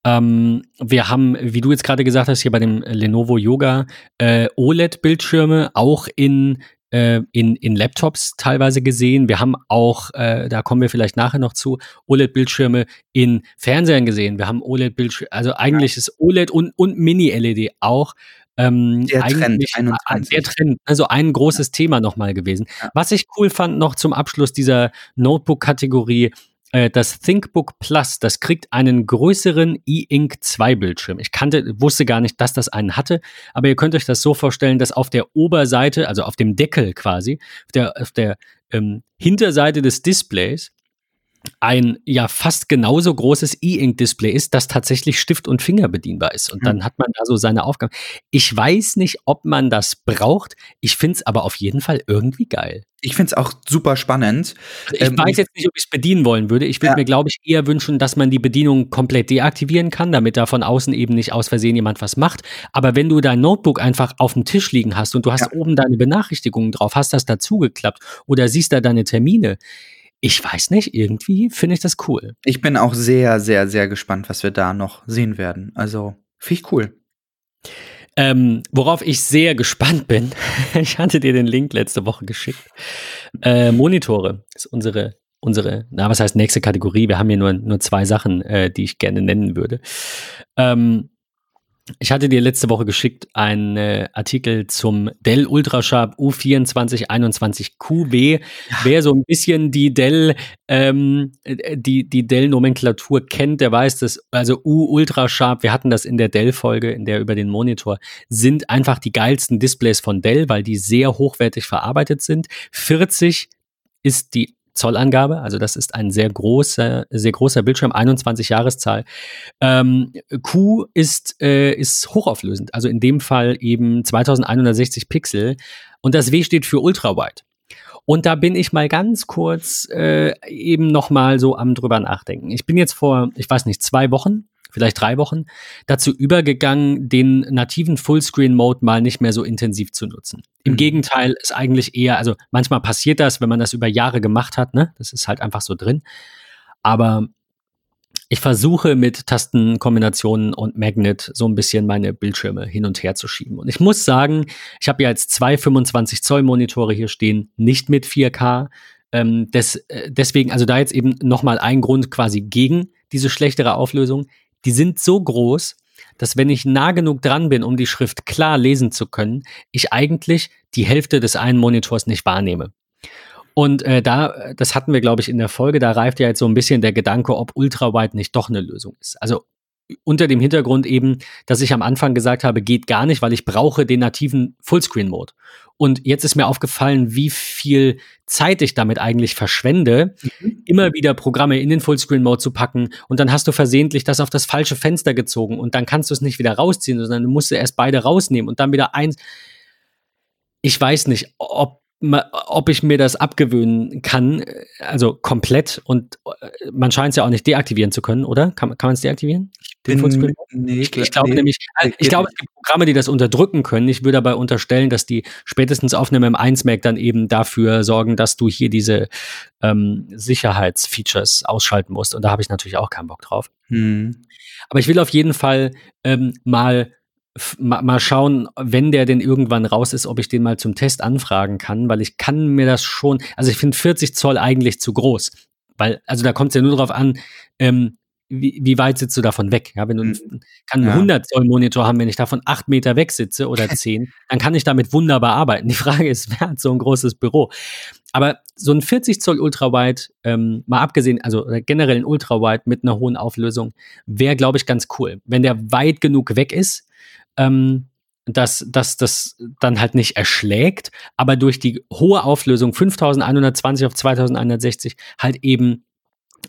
Ähm, wir haben, wie du jetzt gerade gesagt hast, hier bei dem Lenovo Yoga äh, OLED-Bildschirme auch in äh, in, in Laptops teilweise gesehen. Wir haben auch, äh, da kommen wir vielleicht nachher noch zu, OLED-Bildschirme in Fernsehern gesehen. Wir haben OLED-Bildschirme, also eigentlich ja. ist OLED und, und Mini-LED auch. Ähm, der Trend, 21. Der Trend, also ein großes ja. Thema nochmal gewesen. Ja. Was ich cool fand noch zum Abschluss dieser Notebook-Kategorie, das ThinkBook Plus, das kriegt einen größeren E-Ink 2 Bildschirm. Ich kannte, wusste gar nicht, dass das einen hatte, aber ihr könnt euch das so vorstellen, dass auf der Oberseite, also auf dem Deckel quasi, auf der, auf der ähm, Hinterseite des Displays ein ja fast genauso großes E-Ink-Display ist, das tatsächlich Stift und Finger bedienbar ist. Und dann hm. hat man da so seine Aufgaben. Ich weiß nicht, ob man das braucht. Ich finde es aber auf jeden Fall irgendwie geil. Ich finde es auch super spannend. Ich ähm, weiß jetzt nicht, ob ich es bedienen wollen würde. Ich würde ja. mir, glaube ich, eher wünschen, dass man die Bedienung komplett deaktivieren kann, damit da von außen eben nicht aus Versehen jemand was macht. Aber wenn du dein Notebook einfach auf dem Tisch liegen hast und du hast ja. oben deine Benachrichtigungen drauf, hast das dazugeklappt oder siehst da deine Termine, ich weiß nicht, irgendwie finde ich das cool. Ich bin auch sehr, sehr, sehr gespannt, was wir da noch sehen werden. Also, finde ich cool. Ähm, worauf ich sehr gespannt bin, ich hatte dir den Link letzte Woche geschickt. Äh, Monitore ist unsere, unsere, na, was heißt nächste Kategorie? Wir haben hier nur, nur zwei Sachen, äh, die ich gerne nennen würde. Ähm, ich hatte dir letzte Woche geschickt einen äh, Artikel zum Dell Ultrasharp U2421QW. Ja. Wer so ein bisschen die Dell, ähm, äh, die, die Dell-Nomenklatur kennt, der weiß, dass, also U Ultrasharp, wir hatten das in der Dell-Folge, in der über den Monitor, sind einfach die geilsten Displays von Dell, weil die sehr hochwertig verarbeitet sind. 40 ist die Zollangabe. Also das ist ein sehr großer, sehr großer Bildschirm, 21 Jahreszahl. Ähm, Q ist, äh, ist hochauflösend, also in dem Fall eben 2160 Pixel. Und das W steht für Ultrawide. Und da bin ich mal ganz kurz äh, eben noch mal so am drüber nachdenken. Ich bin jetzt vor, ich weiß nicht, zwei Wochen vielleicht drei Wochen, dazu übergegangen, den nativen Fullscreen-Mode mal nicht mehr so intensiv zu nutzen. Im mhm. Gegenteil ist eigentlich eher, also manchmal passiert das, wenn man das über Jahre gemacht hat, ne? Das ist halt einfach so drin. Aber ich versuche mit Tastenkombinationen und Magnet so ein bisschen meine Bildschirme hin und her zu schieben. Und ich muss sagen, ich habe ja jetzt zwei 25 Zoll Monitore hier stehen, nicht mit 4K. Ähm, des, äh, deswegen, also da jetzt eben nochmal ein Grund quasi gegen diese schlechtere Auflösung die sind so groß, dass wenn ich nah genug dran bin, um die Schrift klar lesen zu können, ich eigentlich die Hälfte des einen Monitors nicht wahrnehme. Und äh, da, das hatten wir, glaube ich, in der Folge, da reift ja jetzt so ein bisschen der Gedanke, ob Ultrawide nicht doch eine Lösung ist. Also unter dem Hintergrund eben, dass ich am Anfang gesagt habe, geht gar nicht, weil ich brauche den nativen Fullscreen-Mode. Und jetzt ist mir aufgefallen, wie viel Zeit ich damit eigentlich verschwende, mhm. immer wieder Programme in den Fullscreen-Mode zu packen und dann hast du versehentlich das auf das falsche Fenster gezogen und dann kannst du es nicht wieder rausziehen, sondern du musst erst beide rausnehmen und dann wieder eins. Ich weiß nicht, ob ob ich mir das abgewöhnen kann, also komplett und äh, man scheint es ja auch nicht deaktivieren zu können, oder? Kann, kann man es deaktivieren? Den Fullscreen? Nee, ich, ich glaube nee, nämlich, äh, ich glaube, es gibt Programme, die das unterdrücken können. Ich würde dabei unterstellen, dass die spätestens auf einem M1 Mac dann eben dafür sorgen, dass du hier diese ähm, Sicherheitsfeatures ausschalten musst. Und da habe ich natürlich auch keinen Bock drauf. Hm. Aber ich will auf jeden Fall ähm, mal mal schauen, wenn der denn irgendwann raus ist, ob ich den mal zum Test anfragen kann, weil ich kann mir das schon, also ich finde 40 Zoll eigentlich zu groß, weil, also da kommt es ja nur darauf an, ähm, wie, wie weit sitzt du davon weg? Ja, wenn du mhm. kann einen ja. 100 Zoll Monitor haben, wenn ich davon acht Meter weg sitze oder zehn, dann kann ich damit wunderbar arbeiten. Die Frage ist, wer hat so ein großes Büro? Aber so ein 40 Zoll Ultrawide, ähm, mal abgesehen, also generell ein Ultrawide mit einer hohen Auflösung, wäre, glaube ich, ganz cool. Wenn der weit genug weg ist, ähm, dass, dass das dann halt nicht erschlägt, aber durch die hohe Auflösung 5120 auf 2160 halt eben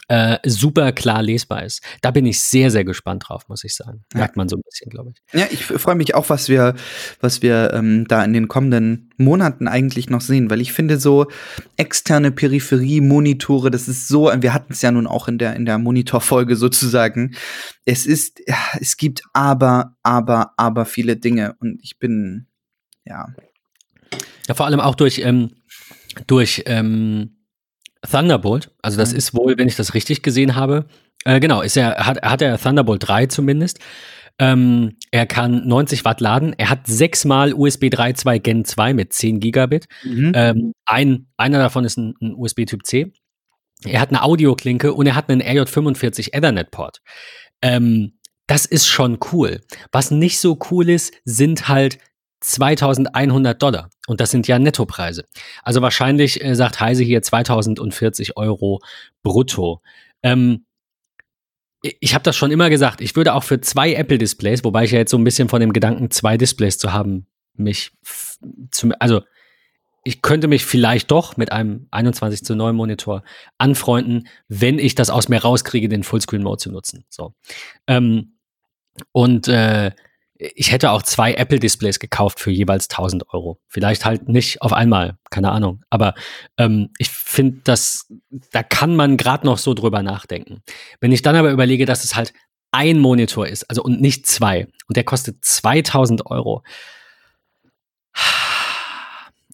äh, super klar lesbar ist. Da bin ich sehr, sehr gespannt drauf, muss ich sagen. Merkt man so ein bisschen, glaube ich. Ja, ich freue mich auch, was wir, was wir ähm, da in den kommenden Monaten eigentlich noch sehen, weil ich finde so externe Peripherie-Monitore, das ist so, wir hatten es ja nun auch in der, in der Monitorfolge sozusagen. Es ist, ja, es gibt aber, aber, aber viele Dinge und ich bin, ja. Ja, vor allem auch durch, ähm, durch, ähm, Thunderbolt, also das mhm. ist wohl, wenn ich das richtig gesehen habe, äh, genau, ist er, hat, hat er Thunderbolt 3 zumindest. Ähm, er kann 90 Watt laden. Er hat sechsmal USB 3.2 Gen 2 mit 10 Gigabit. Mhm. Ähm, ein, einer davon ist ein, ein USB Typ C. Er hat eine Audioklinke und er hat einen RJ45 Ethernet Port. Ähm, das ist schon cool. Was nicht so cool ist, sind halt 2100 Dollar. Und das sind ja Nettopreise. Also wahrscheinlich äh, sagt Heise hier 2040 Euro brutto. Ähm, ich habe das schon immer gesagt, ich würde auch für zwei Apple-Displays, wobei ich ja jetzt so ein bisschen von dem Gedanken, zwei Displays zu haben, mich, zum, also ich könnte mich vielleicht doch mit einem 21 zu 9 Monitor anfreunden, wenn ich das aus mir rauskriege, den Fullscreen-Mode zu nutzen. So. Ähm, und äh, ich hätte auch zwei Apple-Displays gekauft für jeweils 1000 Euro. Vielleicht halt nicht auf einmal, keine Ahnung. Aber ähm, ich finde, dass da kann man gerade noch so drüber nachdenken. Wenn ich dann aber überlege, dass es halt ein Monitor ist, also und nicht zwei, und der kostet 2000 Euro.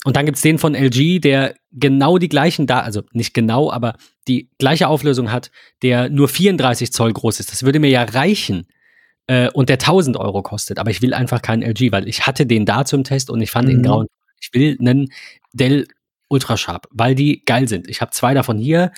Und dann gibt's den von LG, der genau die gleichen da, also nicht genau, aber die gleiche Auflösung hat, der nur 34 Zoll groß ist. Das würde mir ja reichen äh, und der 1000 Euro kostet. Aber ich will einfach keinen LG, weil ich hatte den da zum Test und ich fand mhm. ihn grauen. Ich will einen Dell Ultrasharp, weil die geil sind. Ich habe zwei davon hier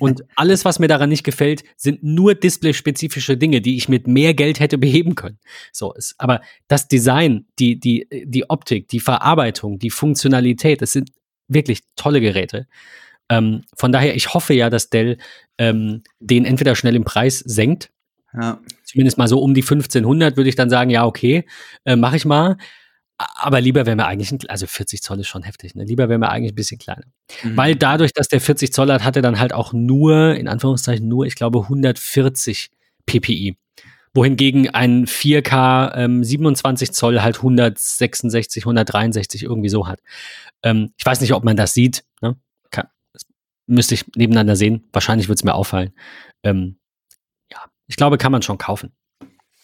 und alles, was mir daran nicht gefällt, sind nur displayspezifische Dinge, die ich mit mehr Geld hätte beheben können. So ist, aber das Design, die die die Optik, die Verarbeitung, die Funktionalität, das sind wirklich tolle Geräte. Ähm, von daher, ich hoffe ja, dass Dell ähm, den entweder schnell im Preis senkt ja. Zumindest mal so um die 1500 würde ich dann sagen, ja, okay, äh, mache ich mal. Aber lieber wäre mir eigentlich, ein, also 40 Zoll ist schon heftig, ne? Lieber wäre mir eigentlich ein bisschen kleiner. Mhm. Weil dadurch, dass der 40 Zoll hat, hat er dann halt auch nur, in Anführungszeichen nur, ich glaube, 140 ppi. Wohingegen ein 4K ähm, 27 Zoll halt 166, 163 irgendwie so hat. Ähm, ich weiß nicht, ob man das sieht. Ne? Kann, das müsste ich nebeneinander sehen. Wahrscheinlich würde es mir auffallen. Ähm, ich glaube, kann man schon kaufen.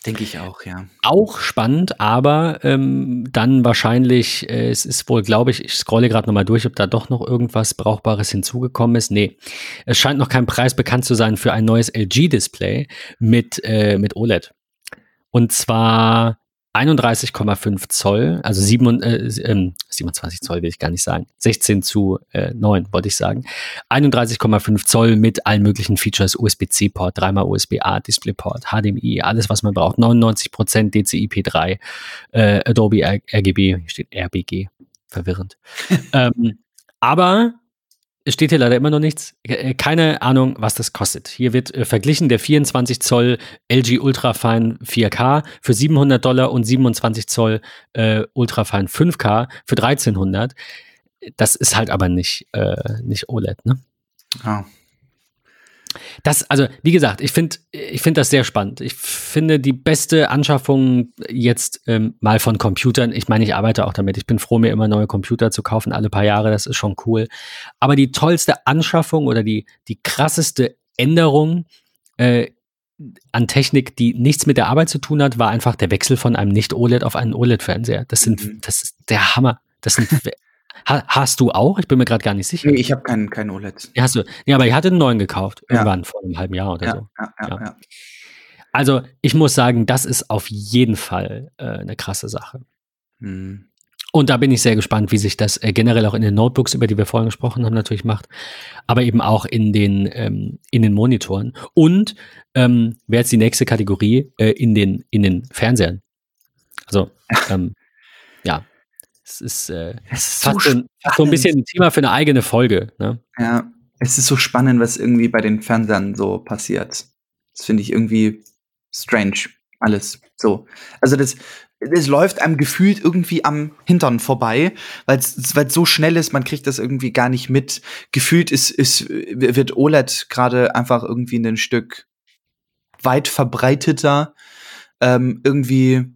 Denke ich auch, ja. Auch spannend, aber ähm, dann wahrscheinlich, äh, es ist wohl, glaube ich, ich scrolle gerade nochmal durch, ob da doch noch irgendwas Brauchbares hinzugekommen ist. Nee, es scheint noch kein Preis bekannt zu sein für ein neues LG-Display mit, äh, mit OLED. Und zwar 31,5 Zoll, also 7, äh, 27 Zoll will ich gar nicht sagen, 16 zu äh, 9 wollte ich sagen. 31,5 Zoll mit allen möglichen Features, USB-C-Port, dreimal USB-A, DisplayPort, HDMI, alles was man braucht, 99% DCI-P3, äh, Adobe RGB, hier steht RBG, verwirrend. ähm, aber steht hier leider immer noch nichts. Äh, keine Ahnung, was das kostet. Hier wird äh, verglichen der 24 Zoll LG Ultrafine 4K für 700 Dollar und 27 Zoll äh, Ultrafine 5K für 1300. Das ist halt aber nicht, äh, nicht OLED, ne? Ah. Das, also, wie gesagt, ich finde ich finde das sehr spannend. Ich finde die beste Anschaffung jetzt ähm, mal von Computern. Ich meine, ich arbeite auch damit. Ich bin froh, mir immer neue Computer zu kaufen, alle paar Jahre. Das ist schon cool. Aber die tollste Anschaffung oder die, die krasseste Änderung äh, an Technik, die nichts mit der Arbeit zu tun hat, war einfach der Wechsel von einem Nicht-OLED auf einen OLED-Fernseher. Das sind, mhm. das ist der Hammer. Das sind Ha, hast du auch? Ich bin mir gerade gar nicht sicher. Nee, ich habe keinen kein OLED. Ja, hast du. Ja, aber ich hatte einen neuen gekauft. Ja. Irgendwann vor einem halben Jahr oder ja, so. Ja, ja, Also, ich muss sagen, das ist auf jeden Fall äh, eine krasse Sache. Hm. Und da bin ich sehr gespannt, wie sich das äh, generell auch in den Notebooks, über die wir vorhin gesprochen haben, natürlich macht, aber eben auch in den, ähm, in den Monitoren. Und ähm, wäre jetzt die nächste Kategorie äh, in, den, in den Fernsehern. Also, ähm, es ist, äh, es ist fast, so, ein, so, ein, bisschen ein Thema für eine eigene Folge. Ne? Ja, es ist so spannend, was irgendwie bei den Fernsehern so passiert. Das finde ich irgendwie strange. Alles so. Also das, das läuft einem gefühlt irgendwie am Hintern vorbei, weil es so schnell ist, man kriegt das irgendwie gar nicht mit. Gefühlt ist, ist, wird OLED gerade einfach irgendwie ein Stück weit verbreiteter. Ähm, irgendwie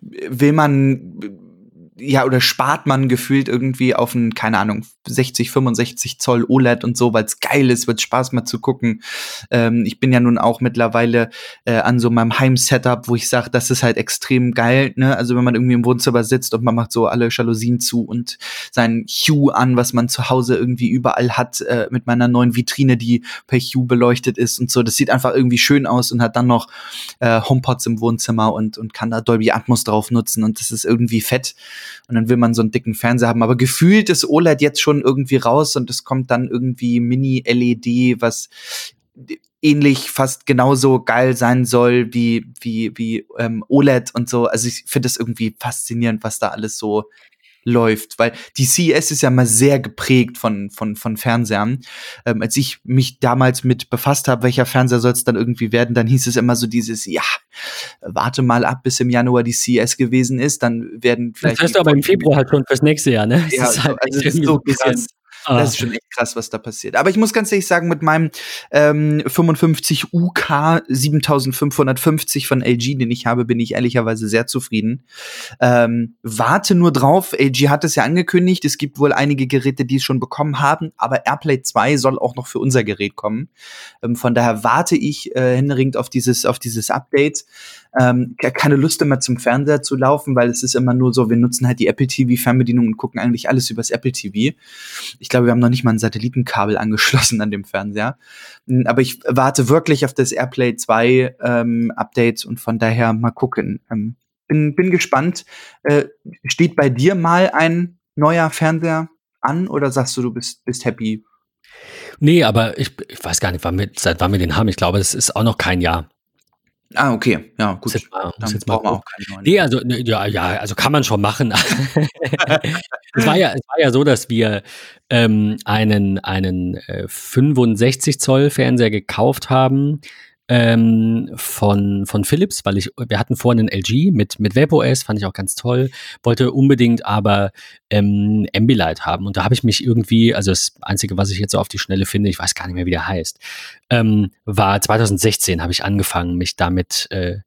will man ja, oder spart man gefühlt irgendwie auf ein, keine Ahnung, 60, 65 Zoll OLED und so, weil es geil ist, wird Spaß mal zu gucken. Ähm, ich bin ja nun auch mittlerweile äh, an so meinem Heim-Setup, wo ich sage, das ist halt extrem geil, ne? Also wenn man irgendwie im Wohnzimmer sitzt und man macht so alle Jalousien zu und sein Hue an, was man zu Hause irgendwie überall hat, äh, mit meiner neuen Vitrine, die per Hue beleuchtet ist und so. Das sieht einfach irgendwie schön aus und hat dann noch äh, HomePods im Wohnzimmer und, und kann da Dolby Atmos drauf nutzen und das ist irgendwie fett. Und dann will man so einen dicken Fernseher haben. Aber gefühlt ist OLED jetzt schon irgendwie raus und es kommt dann irgendwie Mini-LED, was ähnlich fast genauso geil sein soll wie wie wie ähm, OLED und so. Also ich finde das irgendwie faszinierend, was da alles so läuft, weil die CES ist ja mal sehr geprägt von, von, von Fernsehern. Ähm, als ich mich damals mit befasst habe, welcher Fernseher soll es dann irgendwie werden, dann hieß es immer so dieses, ja, warte mal ab, bis im Januar die CES gewesen ist, dann werden vielleicht. Das heißt aber im Februar halt schon fürs nächste Jahr, ne? Ja, das halt also ist so krass. Ah. Das ist schon echt krass, was da passiert. Aber ich muss ganz ehrlich sagen, mit meinem ähm, 55 UK 7550 von LG, den ich habe, bin ich ehrlicherweise sehr zufrieden. Ähm, warte nur drauf. LG hat es ja angekündigt. Es gibt wohl einige Geräte, die es schon bekommen haben, aber AirPlay 2 soll auch noch für unser Gerät kommen. Ähm, von daher warte ich äh, händeringend auf dieses, auf dieses Update ähm, keine Lust immer zum Fernseher zu laufen, weil es ist immer nur so, wir nutzen halt die Apple TV Fernbedienung und gucken eigentlich alles übers Apple TV. Ich glaube, wir haben noch nicht mal ein Satellitenkabel angeschlossen an dem Fernseher. Hm, aber ich warte wirklich auf das AirPlay 2 ähm, Update und von daher mal gucken. Ähm, bin, bin gespannt. Äh, steht bei dir mal ein neuer Fernseher an oder sagst du, du bist, bist happy? Nee, aber ich, ich weiß gar nicht, wann wir, seit wann wir den haben. Ich glaube, es ist auch noch kein Jahr. Ah, okay, ja, gut. Jetzt mal, Dann jetzt brauchen wir auch keine neuen. Nee, also, ne, ja, ja, also kann man schon machen. es, war ja, es war ja so, dass wir ähm, einen, einen äh, 65 Zoll Fernseher gekauft haben ähm, von, von Philips, weil ich, wir hatten vorhin einen LG mit, mit VaporOS, fand ich auch ganz toll, wollte unbedingt aber ähm, Ambilight haben. Und da habe ich mich irgendwie, also das Einzige, was ich jetzt so auf die Schnelle finde, ich weiß gar nicht mehr, wie der heißt, ähm, war 2016 habe ich angefangen, mich damit äh,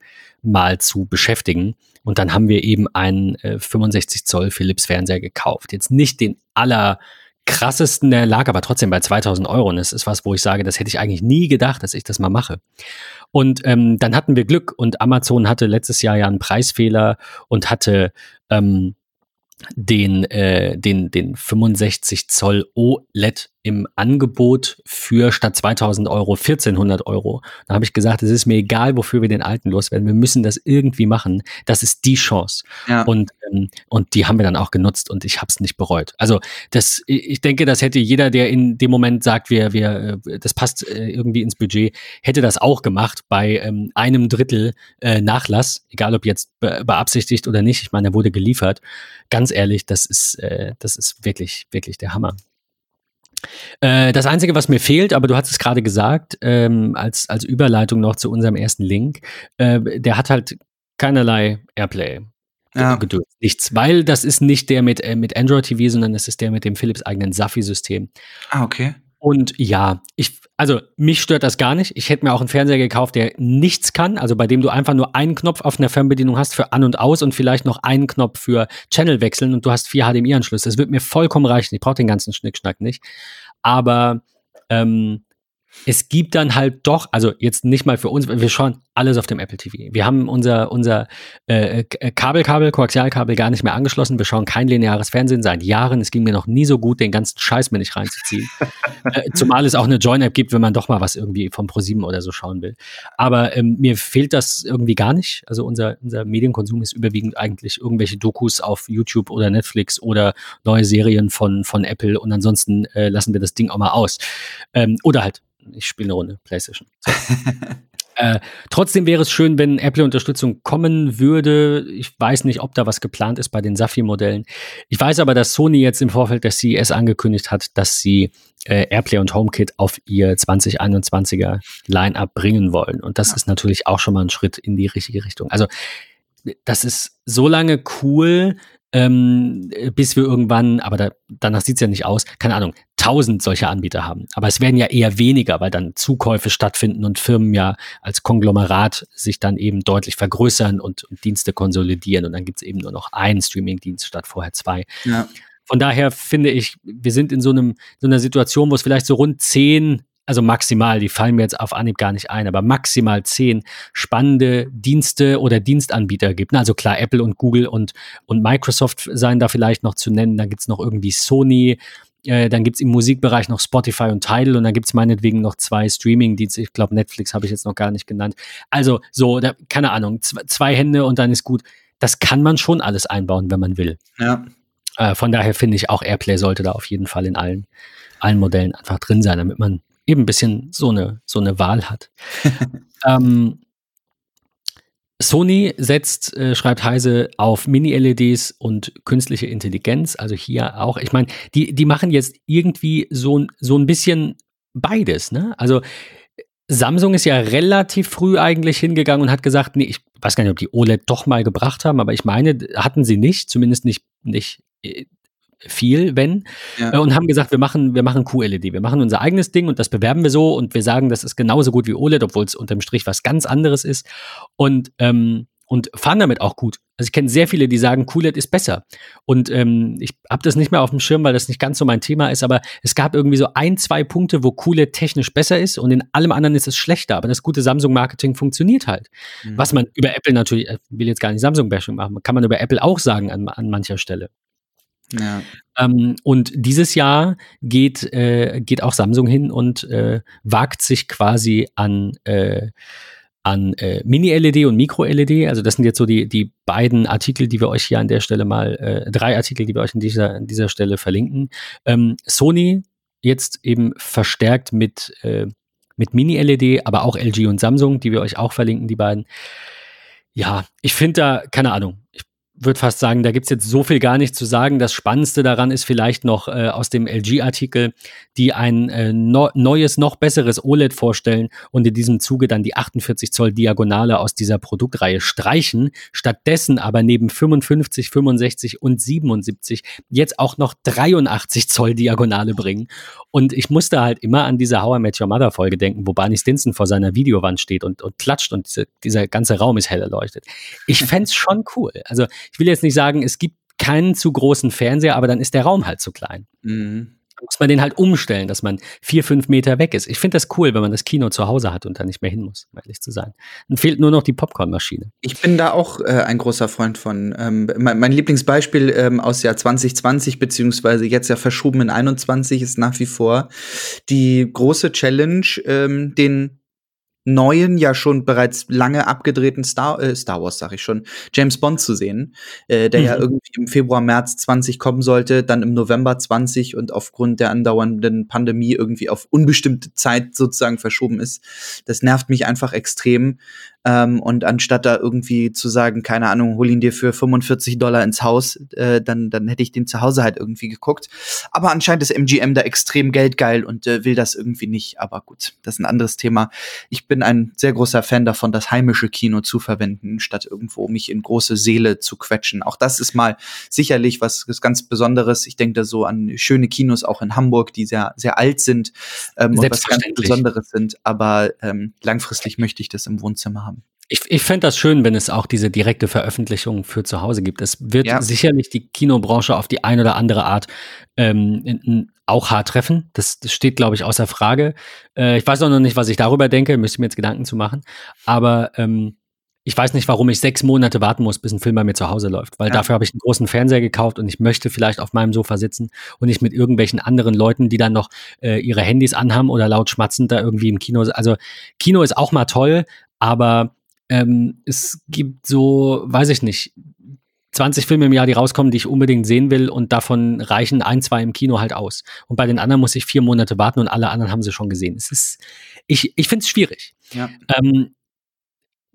mal zu beschäftigen. Und dann haben wir eben einen äh, 65 Zoll Philips Fernseher gekauft. Jetzt nicht den aller krassesten, der lag aber trotzdem bei 2000 Euro. Und das ist was, wo ich sage, das hätte ich eigentlich nie gedacht, dass ich das mal mache. Und ähm, dann hatten wir Glück und Amazon hatte letztes Jahr ja einen Preisfehler und hatte ähm, den, äh, den, den 65 Zoll OLED im Angebot für statt 2000 Euro 1400 Euro. Da habe ich gesagt, es ist mir egal, wofür wir den alten loswerden. Wir müssen das irgendwie machen. Das ist die Chance. Ja. Und, ähm, und die haben wir dann auch genutzt und ich habe es nicht bereut. Also das, ich denke, das hätte jeder, der in dem Moment sagt, wir, wir, äh, das passt äh, irgendwie ins Budget, hätte das auch gemacht bei ähm, einem Drittel äh, Nachlass, egal ob jetzt be beabsichtigt oder nicht. Ich meine, er wurde geliefert. Ganz ehrlich, das ist, äh, das ist wirklich, wirklich der Hammer. Äh, das Einzige, was mir fehlt, aber du hast es gerade gesagt, ähm, als, als Überleitung noch zu unserem ersten Link, äh, der hat halt keinerlei Airplay. Ja. Geduld. Nichts, weil das ist nicht der mit, äh, mit Android TV, sondern das ist der mit dem Philips eigenen Safi-System. Ah, okay. Und ja, ich, also mich stört das gar nicht. Ich hätte mir auch einen Fernseher gekauft, der nichts kann, also bei dem du einfach nur einen Knopf auf einer Fernbedienung hast für An und Aus und vielleicht noch einen Knopf für Channel wechseln und du hast vier HDMI-Anschlüsse. Das wird mir vollkommen reichen. Ich brauche den ganzen Schnickschnack nicht. Aber ähm, es gibt dann halt doch, also jetzt nicht mal für uns, wir schauen alles auf dem Apple TV. Wir haben unser, unser äh, äh, Kabelkabel, Koaxialkabel gar nicht mehr angeschlossen. Wir schauen kein lineares Fernsehen seit Jahren. Es ging mir noch nie so gut, den ganzen Scheiß mir nicht reinzuziehen. äh, zumal es auch eine Join-App gibt, wenn man doch mal was irgendwie vom ProSieben oder so schauen will. Aber ähm, mir fehlt das irgendwie gar nicht. Also unser, unser Medienkonsum ist überwiegend eigentlich irgendwelche Dokus auf YouTube oder Netflix oder neue Serien von, von Apple und ansonsten äh, lassen wir das Ding auch mal aus. Ähm, oder halt ich spiele eine Runde PlayStation. So. äh, trotzdem wäre es schön, wenn Apple-Unterstützung kommen würde. Ich weiß nicht, ob da was geplant ist bei den Safi-Modellen. Ich weiß aber, dass Sony jetzt im Vorfeld der CES angekündigt hat, dass sie äh, Airplay und HomeKit auf ihr 2021er Line-up bringen wollen. Und das ja. ist natürlich auch schon mal ein Schritt in die richtige Richtung. Also das ist so lange cool, ähm, bis wir irgendwann, aber da, danach sieht's ja nicht aus, keine Ahnung, tausend solcher Anbieter haben. Aber es werden ja eher weniger, weil dann Zukäufe stattfinden und Firmen ja als Konglomerat sich dann eben deutlich vergrößern und, und Dienste konsolidieren und dann gibt's eben nur noch einen Streamingdienst statt vorher zwei. Ja. Von daher finde ich, wir sind in so einem so einer Situation, wo es vielleicht so rund zehn also maximal, die fallen mir jetzt auf Anhieb gar nicht ein, aber maximal zehn spannende Dienste oder Dienstanbieter gibt. Also klar, Apple und Google und, und Microsoft seien da vielleicht noch zu nennen. Dann gibt's noch irgendwie Sony, äh, dann gibt's im Musikbereich noch Spotify und Tidal und dann gibt's meinetwegen noch zwei Streaming-Dienste. Ich glaube, Netflix habe ich jetzt noch gar nicht genannt. Also so, da, keine Ahnung, zwei Hände und dann ist gut. Das kann man schon alles einbauen, wenn man will. Ja. Äh, von daher finde ich auch Airplay sollte da auf jeden Fall in allen, allen Modellen einfach drin sein, damit man eben ein bisschen so eine, so eine Wahl hat. ähm, Sony setzt, äh, schreibt Heise, auf Mini-LEDs und künstliche Intelligenz. Also hier auch, ich meine, die, die machen jetzt irgendwie so, so ein bisschen beides. Ne? Also Samsung ist ja relativ früh eigentlich hingegangen und hat gesagt, nee, ich weiß gar nicht, ob die OLED doch mal gebracht haben, aber ich meine, hatten sie nicht, zumindest nicht, nicht äh, viel, wenn, ja. äh, und haben gesagt, wir machen, wir machen QLED, wir machen unser eigenes Ding und das bewerben wir so und wir sagen, das ist genauso gut wie OLED, obwohl es unterm Strich was ganz anderes ist und, ähm, und fahren damit auch gut. Also ich kenne sehr viele, die sagen, QLED ist besser. Und ähm, ich habe das nicht mehr auf dem Schirm, weil das nicht ganz so mein Thema ist, aber es gab irgendwie so ein, zwei Punkte, wo QLED technisch besser ist und in allem anderen ist es schlechter. Aber das gute Samsung-Marketing funktioniert halt. Mhm. Was man über Apple natürlich, ich will jetzt gar nicht Samsung-Bashing machen, kann man über Apple auch sagen an, an mancher Stelle. Ja. Ähm, und dieses Jahr geht, äh, geht auch Samsung hin und äh, wagt sich quasi an, äh, an äh, Mini-LED und Mikro-LED. Also das sind jetzt so die, die beiden Artikel, die wir euch hier an der Stelle mal, äh, drei Artikel, die wir euch an dieser, an dieser Stelle verlinken. Ähm, Sony jetzt eben verstärkt mit, äh, mit Mini-LED, aber auch LG und Samsung, die wir euch auch verlinken, die beiden. Ja, ich finde da, keine Ahnung, würde fast sagen, da gibt's jetzt so viel gar nicht zu sagen. Das Spannendste daran ist vielleicht noch äh, aus dem LG-Artikel, die ein äh, no neues, noch besseres OLED vorstellen und in diesem Zuge dann die 48 Zoll Diagonale aus dieser Produktreihe streichen, stattdessen aber neben 55, 65 und 77 jetzt auch noch 83 Zoll Diagonale bringen. Und ich musste halt immer an diese How I Met Your Mother Folge denken, wo Barney Stinson vor seiner Videowand steht und, und klatscht und diese, dieser ganze Raum ist hell erleuchtet. Ich fände schon cool. Also ich will jetzt nicht sagen, es gibt keinen zu großen Fernseher, aber dann ist der Raum halt zu klein. Mhm. muss man den halt umstellen, dass man vier, fünf Meter weg ist. Ich finde das cool, wenn man das Kino zu Hause hat und da nicht mehr hin muss, um ehrlich zu sein. Dann fehlt nur noch die Popcornmaschine. Ich bin da auch äh, ein großer Freund von. Ähm, mein, mein, Lieblingsbeispiel ähm, aus Jahr 2020, beziehungsweise jetzt ja verschoben in 21, ist nach wie vor die große Challenge, ähm, den neuen, ja schon bereits lange abgedrehten Star, äh, Star Wars, sag ich schon, James Bond zu sehen, äh, der mhm. ja irgendwie im Februar, März 20 kommen sollte, dann im November 20 und aufgrund der andauernden Pandemie irgendwie auf unbestimmte Zeit sozusagen verschoben ist. Das nervt mich einfach extrem. Ähm, und anstatt da irgendwie zu sagen, keine Ahnung, hol ihn dir für 45 Dollar ins Haus, äh, dann, dann hätte ich den zu Hause halt irgendwie geguckt. Aber anscheinend ist MGM da extrem geldgeil und äh, will das irgendwie nicht. Aber gut, das ist ein anderes Thema. Ich bin ein sehr großer Fan davon, das heimische Kino zu verwenden, statt irgendwo mich in große Seele zu quetschen. Auch das ist mal sicherlich was, ganz Besonderes. Ich denke da so an schöne Kinos auch in Hamburg, die sehr, sehr alt sind ähm, und was ganz Besonderes sind. Aber ähm, langfristig möchte ich das im Wohnzimmer haben. Ich, ich fände das schön, wenn es auch diese direkte Veröffentlichung für zu Hause gibt. Es wird ja. sicherlich die Kinobranche auf die eine oder andere Art ähm, auch hart treffen. Das, das steht, glaube ich, außer Frage. Äh, ich weiß auch noch nicht, was ich darüber denke, müsste mir jetzt Gedanken zu machen. Aber ähm, ich weiß nicht, warum ich sechs Monate warten muss, bis ein Film bei mir zu Hause läuft, weil ja. dafür habe ich einen großen Fernseher gekauft und ich möchte vielleicht auf meinem Sofa sitzen und nicht mit irgendwelchen anderen Leuten, die dann noch äh, ihre Handys anhaben oder laut schmatzend da irgendwie im Kino. Also Kino ist auch mal toll, aber ähm, es gibt so, weiß ich nicht, 20 Filme im Jahr, die rauskommen, die ich unbedingt sehen will und davon reichen ein, zwei im Kino halt aus. Und bei den anderen muss ich vier Monate warten und alle anderen haben sie schon gesehen. Es ist, ich, ich finde es schwierig. Ja. Ähm,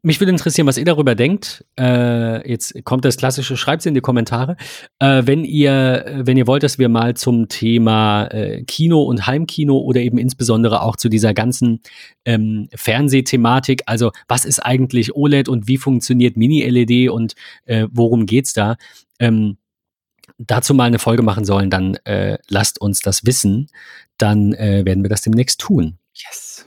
mich würde interessieren, was ihr darüber denkt. Äh, jetzt kommt das klassische, schreibt es in die Kommentare. Äh, wenn ihr, wenn ihr wollt, dass wir mal zum Thema äh, Kino und Heimkino oder eben insbesondere auch zu dieser ganzen ähm, Fernsehthematik, also was ist eigentlich OLED und wie funktioniert Mini-LED und äh, worum geht's da? Ähm, dazu mal eine Folge machen sollen, dann äh, lasst uns das wissen. Dann äh, werden wir das demnächst tun. Yes.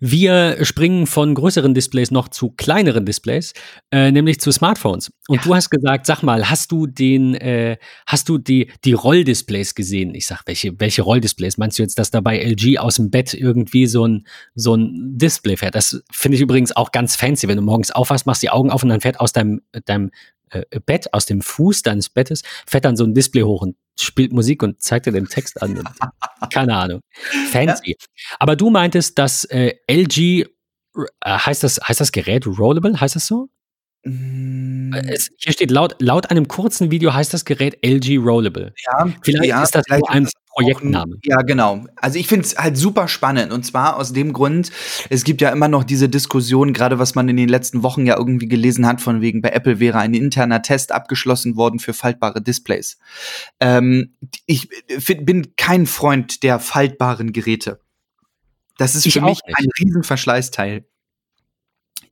Wir springen von größeren Displays noch zu kleineren Displays, äh, nämlich zu Smartphones. Und ja. du hast gesagt, sag mal, hast du den, äh, hast du die, die Rolldisplays gesehen? Ich sag, welche, welche Rolldisplays? Meinst du jetzt, dass da bei LG aus dem Bett irgendwie so ein, so ein Display fährt? Das finde ich übrigens auch ganz fancy. Wenn du morgens aufwachst, machst die Augen auf und dann fährt aus deinem, deinem äh, Bett, aus dem Fuß deines Bettes, fährt dann so ein Display hoch und spielt Musik und zeigt dir den Text an. keine Ahnung. Fancy. Ja. Aber du meintest, dass äh, LG, äh, heißt, das, heißt das Gerät Rollable? Heißt das so? Mm. Es, hier steht laut, laut einem kurzen Video heißt das Gerät LG Rollable. Ja, vielleicht ja, ist das vielleicht nur ein Projektname. Ja, genau. Also ich finde es halt super spannend und zwar aus dem Grund, es gibt ja immer noch diese Diskussion, gerade was man in den letzten Wochen ja irgendwie gelesen hat, von wegen bei Apple wäre ein interner Test abgeschlossen worden für faltbare Displays. Ähm, ich bin kein Freund der faltbaren Geräte. Das ist ich für mich ein Riesenverschleißteil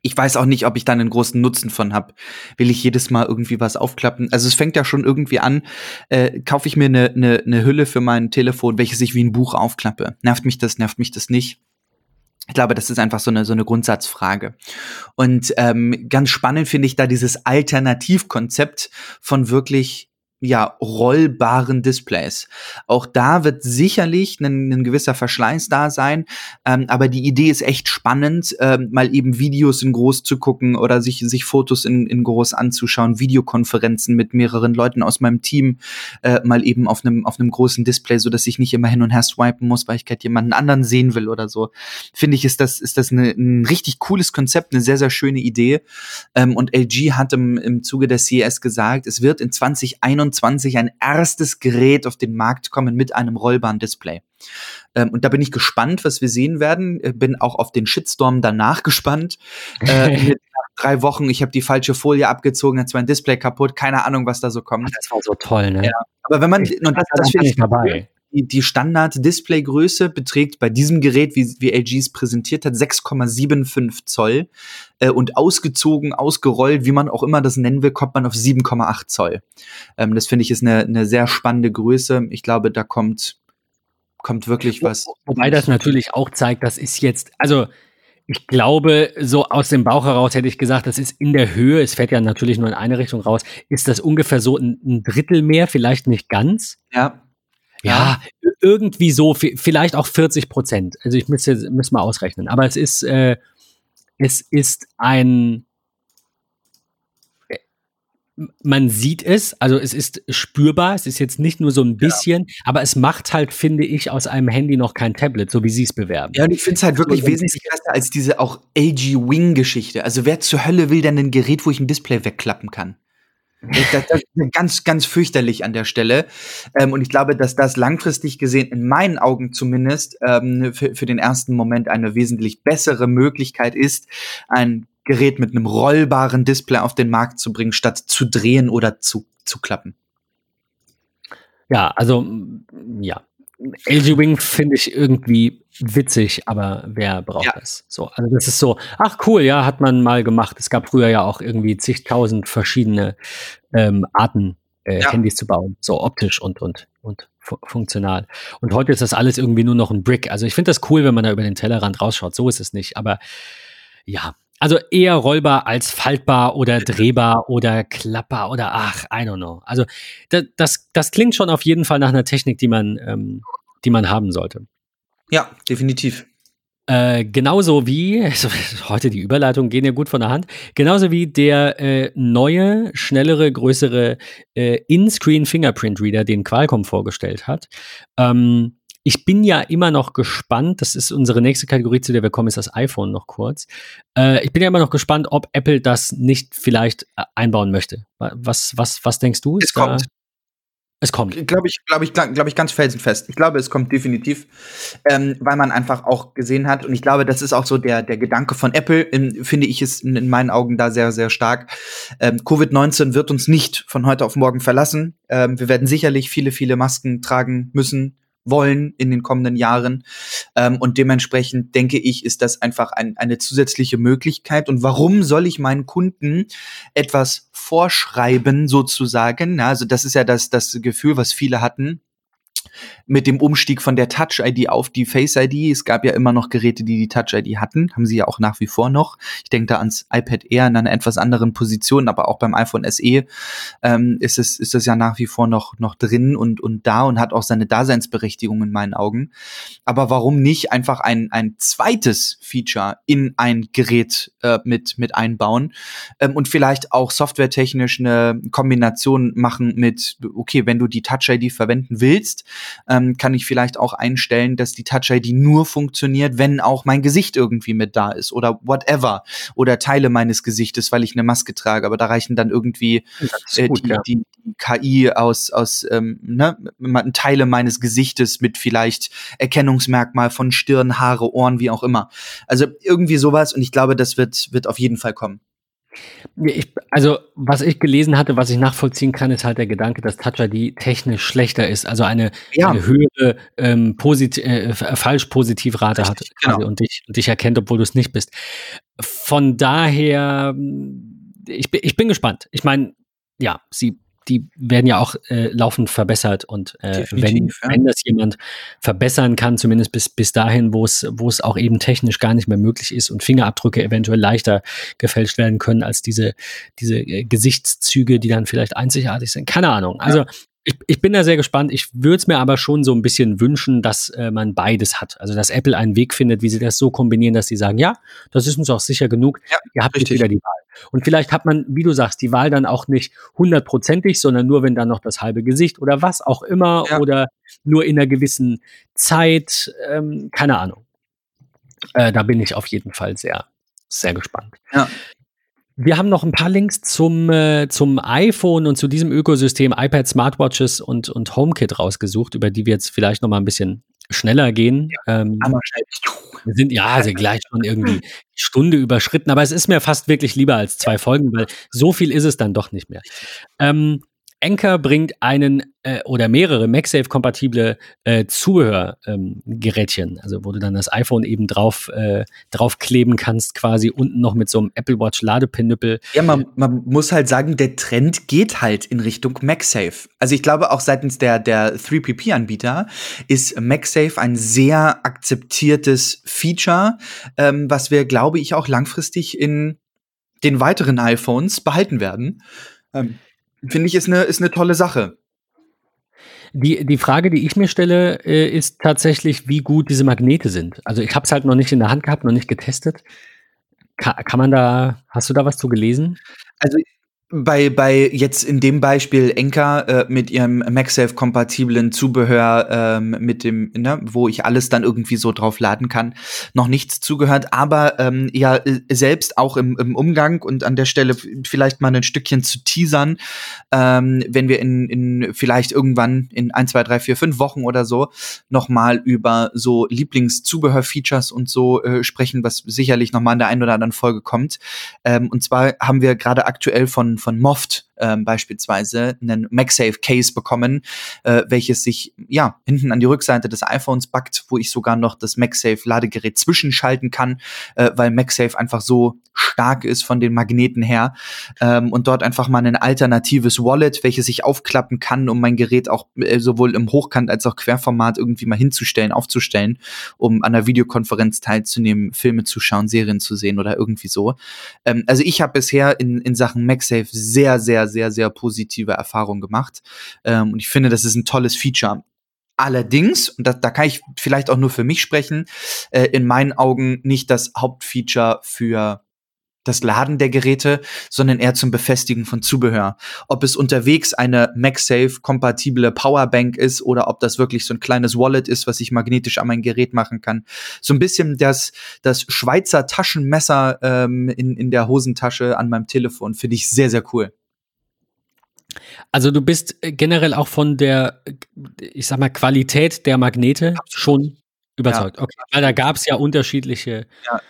ich weiß auch nicht, ob ich dann einen großen Nutzen von habe. Will ich jedes Mal irgendwie was aufklappen? Also es fängt ja schon irgendwie an, äh, kaufe ich mir eine ne, ne Hülle für mein Telefon, welches ich wie ein Buch aufklappe. Nervt mich das, nervt mich das nicht? Ich glaube, das ist einfach so eine, so eine Grundsatzfrage. Und ähm, ganz spannend finde ich da dieses Alternativkonzept von wirklich ja, rollbaren Displays. Auch da wird sicherlich ein, ein gewisser Verschleiß da sein, ähm, aber die Idee ist echt spannend, ähm, mal eben Videos in groß zu gucken oder sich, sich Fotos in, in groß anzuschauen, Videokonferenzen mit mehreren Leuten aus meinem Team, äh, mal eben auf einem auf großen Display, so dass ich nicht immer hin und her swipen muss, weil ich gerade jemanden anderen sehen will oder so. Finde ich, ist das, ist das eine, ein richtig cooles Konzept, eine sehr, sehr schöne Idee. Ähm, und LG hat im, im Zuge der CES gesagt, es wird in 2021 2021 ein erstes Gerät auf den Markt kommen mit einem rollbaren Display. Ähm, und da bin ich gespannt, was wir sehen werden. Äh, bin auch auf den Shitstorm danach gespannt. Äh, drei Wochen, ich habe die falsche Folie abgezogen, jetzt mein Display kaputt, keine Ahnung, was da so kommt. Das war so toll, ne? Ja. Aber wenn man, ich, und das, das, das ich dabei die, die Standard-Display-Größe beträgt bei diesem Gerät, wie, wie LG es präsentiert hat, 6,75 Zoll. Äh, und ausgezogen, ausgerollt, wie man auch immer das nennen will, kommt man auf 7,8 Zoll. Ähm, das finde ich ist eine, eine sehr spannende Größe. Ich glaube, da kommt, kommt wirklich was. Wobei das natürlich auch zeigt, das ist jetzt, also ich glaube, so aus dem Bauch heraus hätte ich gesagt, das ist in der Höhe, es fährt ja natürlich nur in eine Richtung raus, ist das ungefähr so ein, ein Drittel mehr, vielleicht nicht ganz. Ja. Ja, irgendwie so, vielleicht auch 40 Prozent. Also ich müsste, müsste mal ausrechnen. Aber es ist, äh, es ist ein, äh, man sieht es, also es ist spürbar, es ist jetzt nicht nur so ein bisschen, ja. aber es macht halt, finde ich, aus einem Handy noch kein Tablet, so wie sie es bewerben. Ja, und ich finde es halt wirklich so, wesentlich besser als diese auch LG Wing-Geschichte. Also wer zur Hölle will denn ein Gerät, wo ich ein Display wegklappen kann? Das, das ist ganz, ganz fürchterlich an der Stelle. Ähm, und ich glaube, dass das langfristig gesehen, in meinen Augen zumindest, ähm, für, für den ersten Moment eine wesentlich bessere Möglichkeit ist, ein Gerät mit einem rollbaren Display auf den Markt zu bringen, statt zu drehen oder zu, zu klappen. Ja, also ja. LG Wing finde ich irgendwie witzig, aber wer braucht ja. das? So, also das ist so, ach cool, ja, hat man mal gemacht. Es gab früher ja auch irgendwie zigtausend verschiedene ähm, Arten, äh, ja. Handys zu bauen, so optisch und und und fu funktional. Und heute ist das alles irgendwie nur noch ein Brick. Also ich finde das cool, wenn man da über den Tellerrand rausschaut. So ist es nicht, aber ja, also eher rollbar als faltbar oder drehbar oder klappbar oder ach, I don't know. Also das, das, das klingt schon auf jeden Fall nach einer Technik, die man, ähm, die man haben sollte. Ja, definitiv. Äh, genauso wie, heute die Überleitungen gehen ja gut von der Hand, genauso wie der äh, neue, schnellere, größere äh, In-Screen Fingerprint Reader, den Qualcomm vorgestellt hat. Ähm, ich bin ja immer noch gespannt, das ist unsere nächste Kategorie, zu der wir kommen, ist das iPhone noch kurz. Äh, ich bin ja immer noch gespannt, ob Apple das nicht vielleicht äh, einbauen möchte. Was, was, was denkst du? Es kommt. Es kommt. Glaube ich, glaube ich, glaube ich ganz felsenfest. Ich glaube, es kommt definitiv, ähm, weil man einfach auch gesehen hat. Und ich glaube, das ist auch so der, der Gedanke von Apple, in, finde ich es in, in, meinen Augen da sehr, sehr stark. Ähm, Covid-19 wird uns nicht von heute auf morgen verlassen. Ähm, wir werden sicherlich viele, viele Masken tragen müssen wollen in den kommenden Jahren. Ähm, und dementsprechend denke ich, ist das einfach ein, eine zusätzliche Möglichkeit. Und warum soll ich meinen Kunden etwas vorschreiben, sozusagen? Also das ist ja das, das Gefühl, was viele hatten mit dem Umstieg von der Touch-ID auf die Face-ID. Es gab ja immer noch Geräte, die die Touch-ID hatten, haben sie ja auch nach wie vor noch. Ich denke da ans iPad Air in einer etwas anderen Position, aber auch beim iPhone SE ähm, ist es ist es ja nach wie vor noch noch drin und und da und hat auch seine Daseinsberechtigung in meinen Augen. Aber warum nicht einfach ein ein zweites Feature in ein Gerät äh, mit mit einbauen ähm, und vielleicht auch softwaretechnisch eine Kombination machen mit okay, wenn du die Touch-ID verwenden willst, ähm, kann ich vielleicht auch einstellen, dass die Touch-ID nur funktioniert, wenn auch mein Gesicht irgendwie mit da ist oder whatever. Oder Teile meines Gesichtes, weil ich eine Maske trage. Aber da reichen dann irgendwie äh, gut, die, ja. die, die, KI aus, aus ähm, ne, Teile meines Gesichtes mit vielleicht Erkennungsmerkmal von Stirn, Haare, Ohren, wie auch immer. Also irgendwie sowas und ich glaube, das wird, wird auf jeden Fall kommen. Ich, also, was ich gelesen hatte, was ich nachvollziehen kann, ist halt der Gedanke, dass Touch ID technisch schlechter ist, also eine, ja. eine höhere ähm, Posit äh, Falsch-Positivrate hat genau. und, dich, und dich erkennt, obwohl du es nicht bist. Von daher, ich, ich bin gespannt. Ich meine, ja, sie die werden ja auch äh, laufend verbessert und äh, wenn, ja. wenn das jemand verbessern kann, zumindest bis, bis dahin, wo es, wo es auch eben technisch gar nicht mehr möglich ist und Fingerabdrücke eventuell leichter gefälscht werden können als diese, diese äh, Gesichtszüge, die dann vielleicht einzigartig sind. Keine Ahnung. Also ja ich, ich bin da sehr gespannt. Ich würde es mir aber schon so ein bisschen wünschen, dass äh, man beides hat. Also dass Apple einen Weg findet, wie sie das so kombinieren, dass sie sagen, ja, das ist uns auch sicher genug. Ja, Ihr habt richtig. jetzt wieder die Wahl. Und vielleicht hat man, wie du sagst, die Wahl dann auch nicht hundertprozentig, sondern nur, wenn dann noch das halbe Gesicht oder was auch immer ja. oder nur in einer gewissen Zeit. Ähm, keine Ahnung. Äh, da bin ich auf jeden Fall sehr, sehr gespannt. Ja. Wir haben noch ein paar Links zum, äh, zum iPhone und zu diesem Ökosystem iPad, Smartwatches und, und HomeKit rausgesucht, über die wir jetzt vielleicht noch mal ein bisschen schneller gehen. Ja, ähm, wir sind ja also gleich schon irgendwie Stunde überschritten, aber es ist mir fast wirklich lieber als zwei Folgen, weil so viel ist es dann doch nicht mehr. Ähm, Anker bringt einen äh, oder mehrere MagSafe-kompatible äh, Zubehörgerätchen, ähm, also wo du dann das iPhone eben drauf äh, draufkleben kannst, quasi unten noch mit so einem Apple Watch Ladepinüppel. Ja, man, man muss halt sagen, der Trend geht halt in Richtung MagSafe. Also ich glaube auch seitens der der 3PP-Anbieter ist MagSafe ein sehr akzeptiertes Feature, ähm, was wir, glaube ich, auch langfristig in den weiteren iPhones behalten werden. Ähm, finde ich, ist eine, ist eine tolle Sache. Die, die Frage, die ich mir stelle, äh, ist tatsächlich, wie gut diese Magnete sind. Also ich habe es halt noch nicht in der Hand gehabt, noch nicht getestet. Ka kann man da, hast du da was zu gelesen? Also bei, bei jetzt in dem Beispiel Enka äh, mit ihrem MagSafe-kompatiblen Zubehör ähm, mit dem, ne, wo ich alles dann irgendwie so drauf laden kann, noch nichts zugehört, aber ähm, ja selbst auch im, im Umgang und an der Stelle vielleicht mal ein Stückchen zu teasern, ähm, wenn wir in, in vielleicht irgendwann in ein, zwei, drei, vier, fünf Wochen oder so noch mal über so Lieblingszubehör-Features und so äh, sprechen, was sicherlich noch mal in der einen oder anderen Folge kommt. Ähm, und zwar haben wir gerade aktuell von von Moft ähm, beispielsweise einen MagSafe Case bekommen, äh, welches sich ja hinten an die Rückseite des iPhones backt, wo ich sogar noch das MagSafe Ladegerät zwischenschalten kann, äh, weil MagSafe einfach so stark ist von den Magneten her ähm, und dort einfach mal ein alternatives Wallet, welches ich aufklappen kann, um mein Gerät auch äh, sowohl im Hochkant als auch Querformat irgendwie mal hinzustellen, aufzustellen, um an einer Videokonferenz teilzunehmen, Filme zu schauen, Serien zu sehen oder irgendwie so. Ähm, also ich habe bisher in, in Sachen MagSafe sehr, sehr, sehr, sehr positive Erfahrungen gemacht ähm, und ich finde, das ist ein tolles Feature. Allerdings, und da, da kann ich vielleicht auch nur für mich sprechen, äh, in meinen Augen nicht das Hauptfeature für das Laden der Geräte, sondern eher zum Befestigen von Zubehör. Ob es unterwegs eine MagSafe-kompatible Powerbank ist oder ob das wirklich so ein kleines Wallet ist, was ich magnetisch an mein Gerät machen kann. So ein bisschen das, das Schweizer Taschenmesser ähm, in, in der Hosentasche an meinem Telefon finde ich sehr, sehr cool. Also du bist äh, generell auch von der, ich sag mal, Qualität der Magnete Absolut. schon überzeugt. Ja. Okay, weil da gab es ja unterschiedliche ja.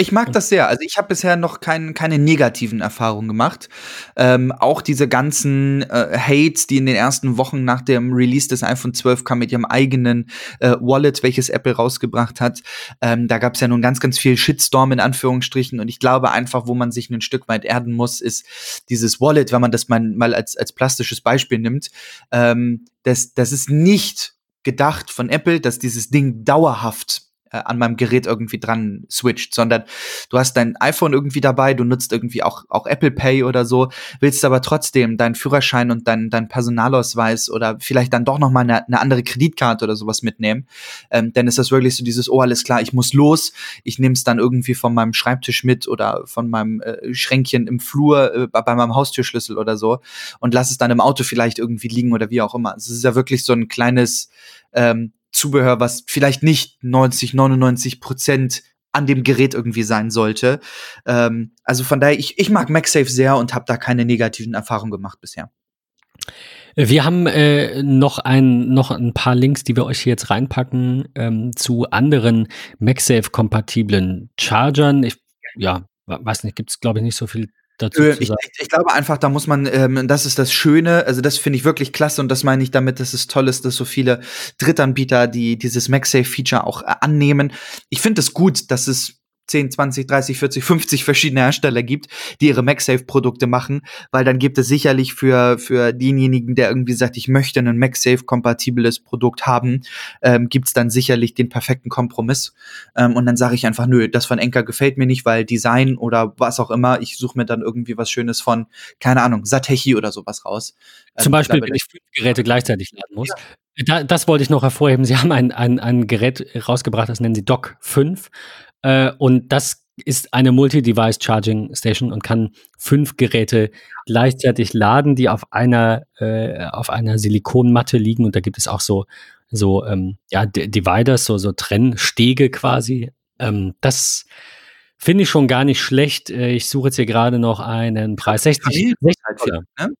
Ich mag das sehr. Also ich habe bisher noch kein, keine negativen Erfahrungen gemacht. Ähm, auch diese ganzen äh, Hates, die in den ersten Wochen nach dem Release des iPhone 12 kam mit ihrem eigenen äh, Wallet, welches Apple rausgebracht hat. Ähm, da gab es ja nun ganz, ganz viel Shitstorm in Anführungsstrichen. Und ich glaube einfach, wo man sich ein Stück weit erden muss, ist dieses Wallet, wenn man das mal, mal als, als plastisches Beispiel nimmt. Ähm, das, das ist nicht gedacht von Apple, dass dieses Ding dauerhaft äh, an meinem Gerät irgendwie dran switcht, sondern du hast dein iPhone irgendwie dabei, du nutzt irgendwie auch, auch Apple Pay oder so, willst aber trotzdem deinen Führerschein und deinen dein Personalausweis oder vielleicht dann doch noch mal eine, eine andere Kreditkarte oder sowas mitnehmen. Ähm, dann ist das wirklich so dieses, oh, alles klar, ich muss los, ich nehme es dann irgendwie von meinem Schreibtisch mit oder von meinem äh, Schränkchen im Flur äh, bei meinem Haustürschlüssel oder so und lass es dann im Auto vielleicht irgendwie liegen oder wie auch immer. Es ist ja wirklich so ein kleines ähm, Zubehör, was vielleicht nicht 90, 99 Prozent an dem Gerät irgendwie sein sollte. Ähm, also von daher, ich, ich mag MagSafe sehr und habe da keine negativen Erfahrungen gemacht bisher. Wir haben äh, noch, ein, noch ein paar Links, die wir euch hier jetzt reinpacken ähm, zu anderen MagSafe-kompatiblen Chargern. Ich, ja, weiß nicht, gibt es glaube ich nicht so viel dazu äh, ich, ich, glaube einfach, da muss man, ähm, das ist das Schöne, also das finde ich wirklich klasse und das meine ich damit, dass es toll ist, dass so viele Drittanbieter, die dieses MagSafe-Feature auch äh, annehmen. Ich finde es gut, dass es 10, 20, 30, 40, 50 verschiedene Hersteller gibt, die ihre MagSafe-Produkte machen, weil dann gibt es sicherlich für, für denjenigen, der irgendwie sagt, ich möchte ein MagSafe-kompatibles Produkt haben, ähm, gibt es dann sicherlich den perfekten Kompromiss. Ähm, und dann sage ich einfach, nö, das von Enker gefällt mir nicht, weil Design oder was auch immer, ich suche mir dann irgendwie was Schönes von, keine Ahnung, Satechi oder sowas raus. Ähm, Zum Beispiel, wenn ich fünf Geräte gleichzeitig laden muss. Ja. Da, das wollte ich noch hervorheben. Sie haben ein, ein, ein Gerät rausgebracht, das nennen Sie Doc 5. Äh, und das ist eine Multi-Device Charging Station und kann fünf Geräte gleichzeitig laden, die auf einer, äh, auf einer Silikonmatte liegen. Und da gibt es auch so, so ähm, ja, Dividers, so, so Trennstege quasi. Ähm, das finde ich schon gar nicht schlecht. Äh, ich suche jetzt hier gerade noch einen Preis. 60, 60 Dollar. Ne?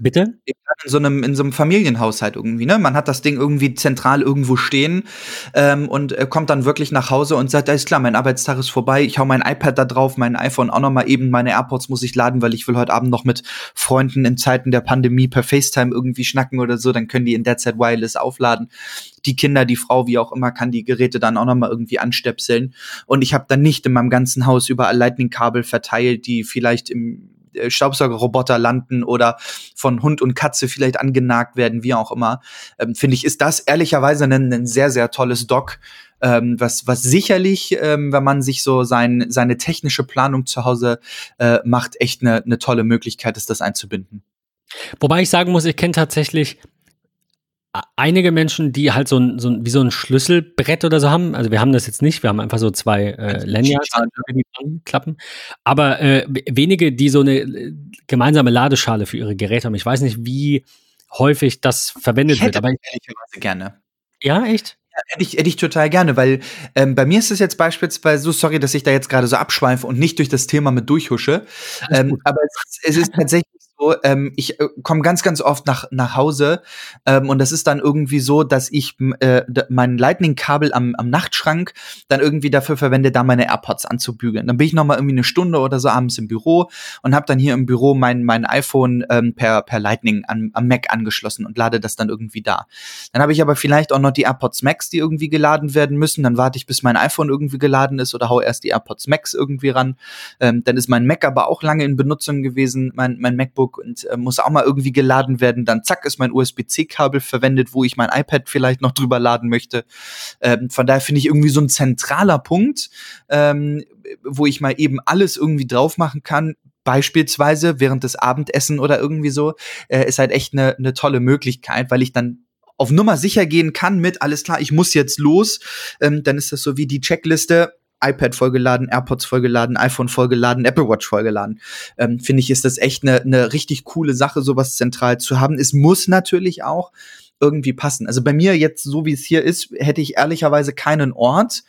Bitte? In so einem, in so einem Familienhaushalt irgendwie, ne? Man hat das Ding irgendwie zentral irgendwo stehen ähm, und äh, kommt dann wirklich nach Hause und sagt, alles klar, mein Arbeitstag ist vorbei, ich hau mein iPad da drauf, mein iPhone auch noch mal eben, meine AirPods muss ich laden, weil ich will heute Abend noch mit Freunden in Zeiten der Pandemie per FaceTime irgendwie schnacken oder so, dann können die in der Zeit Wireless aufladen. Die Kinder, die Frau, wie auch immer, kann die Geräte dann auch noch mal irgendwie anstöpseln. Und ich habe dann nicht in meinem ganzen Haus überall Lightning-Kabel verteilt, die vielleicht im äh, Staubsaugerroboter landen oder von Hund und Katze vielleicht angenagt werden, wie auch immer, ähm, finde ich, ist das ehrlicherweise ein, ein sehr, sehr tolles Dock, ähm, was, was sicherlich, ähm, wenn man sich so sein, seine technische Planung zu Hause äh, macht, echt eine, eine tolle Möglichkeit ist, das einzubinden. Wobei ich sagen muss, ich kenne tatsächlich einige Menschen, die halt so ein, so ein, wie so ein Schlüsselbrett oder so haben. Also wir haben das jetzt nicht, wir haben einfach so zwei äh, Lanyards, die klappen. Aber äh, wenige, die so eine äh, gemeinsame Ladeschale für ihre Geräte haben. Ich weiß nicht, wie häufig das verwendet ich hätte wird. Aber ich ehrlicherweise gerne. Ja, echt? Hätte ich, hätte ich total gerne, weil ähm, bei mir ist es jetzt beispielsweise so, sorry, dass ich da jetzt gerade so abschweife und nicht durch das Thema mit durchhusche. Ähm, aber es, es ist tatsächlich so, ähm, ich äh, komme ganz, ganz oft nach, nach Hause ähm, und das ist dann irgendwie so, dass ich äh, mein Lightning-Kabel am, am Nachtschrank dann irgendwie dafür verwende, da meine AirPods anzubügeln. Dann bin ich noch mal irgendwie eine Stunde oder so abends im Büro und habe dann hier im Büro mein, mein iPhone ähm, per, per Lightning an, am Mac angeschlossen und lade das dann irgendwie da. Dann habe ich aber vielleicht auch noch die AirPods Max, die irgendwie geladen werden müssen. Dann warte ich, bis mein iPhone irgendwie geladen ist oder hau erst die AirPods Max irgendwie ran. Ähm, dann ist mein Mac aber auch lange in Benutzung gewesen, mein, mein MacBook und äh, muss auch mal irgendwie geladen werden. Dann zack ist mein USB-C-Kabel verwendet, wo ich mein iPad vielleicht noch drüber laden möchte. Ähm, von daher finde ich irgendwie so ein zentraler Punkt, ähm, wo ich mal eben alles irgendwie drauf machen kann, beispielsweise während des Abendessen oder irgendwie so, äh, ist halt echt eine ne tolle Möglichkeit, weil ich dann auf Nummer sicher gehen kann mit, alles klar, ich muss jetzt los, ähm, dann ist das so wie die Checkliste, iPad vollgeladen, AirPods vollgeladen, iPhone vollgeladen, Apple Watch vollgeladen. Ähm, Finde ich, ist das echt eine ne richtig coole Sache, sowas zentral zu haben. Es muss natürlich auch irgendwie passen. Also bei mir jetzt, so wie es hier ist, hätte ich ehrlicherweise keinen Ort,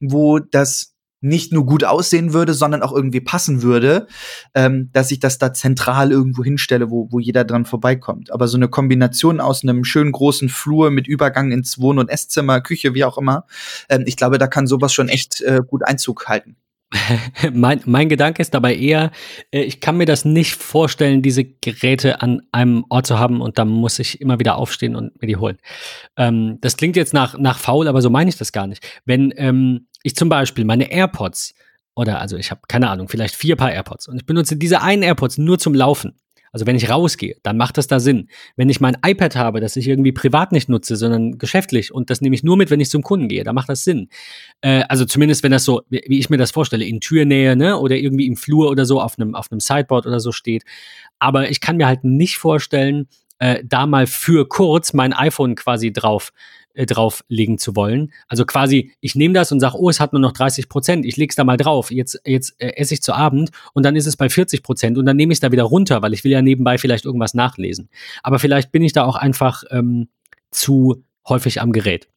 wo das nicht nur gut aussehen würde, sondern auch irgendwie passen würde, ähm, dass ich das da zentral irgendwo hinstelle, wo, wo jeder dran vorbeikommt. Aber so eine Kombination aus einem schönen großen Flur mit Übergang ins Wohn- und Esszimmer, Küche, wie auch immer, ähm, ich glaube, da kann sowas schon echt äh, gut Einzug halten. mein, mein Gedanke ist dabei eher, äh, ich kann mir das nicht vorstellen, diese Geräte an einem Ort zu haben und dann muss ich immer wieder aufstehen und mir die holen. Ähm, das klingt jetzt nach, nach faul, aber so meine ich das gar nicht. Wenn ähm, ich zum Beispiel meine AirPods oder also ich habe keine Ahnung, vielleicht vier Paar AirPods und ich benutze diese einen AirPods nur zum Laufen. Also wenn ich rausgehe, dann macht das da Sinn. Wenn ich mein iPad habe, das ich irgendwie privat nicht nutze, sondern geschäftlich und das nehme ich nur mit, wenn ich zum Kunden gehe, dann macht das Sinn. Äh, also zumindest wenn das so, wie ich mir das vorstelle, in Türnähe, ne, oder irgendwie im Flur oder so auf einem auf einem Sideboard oder so steht. Aber ich kann mir halt nicht vorstellen, äh, da mal für kurz mein iPhone quasi drauf äh, drauflegen zu wollen. Also quasi, ich nehme das und sage, oh, es hat nur noch 30 Prozent, ich leg's da mal drauf, jetzt, jetzt äh, esse ich zu Abend und dann ist es bei 40 Prozent und dann nehme ich es da wieder runter, weil ich will ja nebenbei vielleicht irgendwas nachlesen. Aber vielleicht bin ich da auch einfach ähm, zu häufig am Gerät.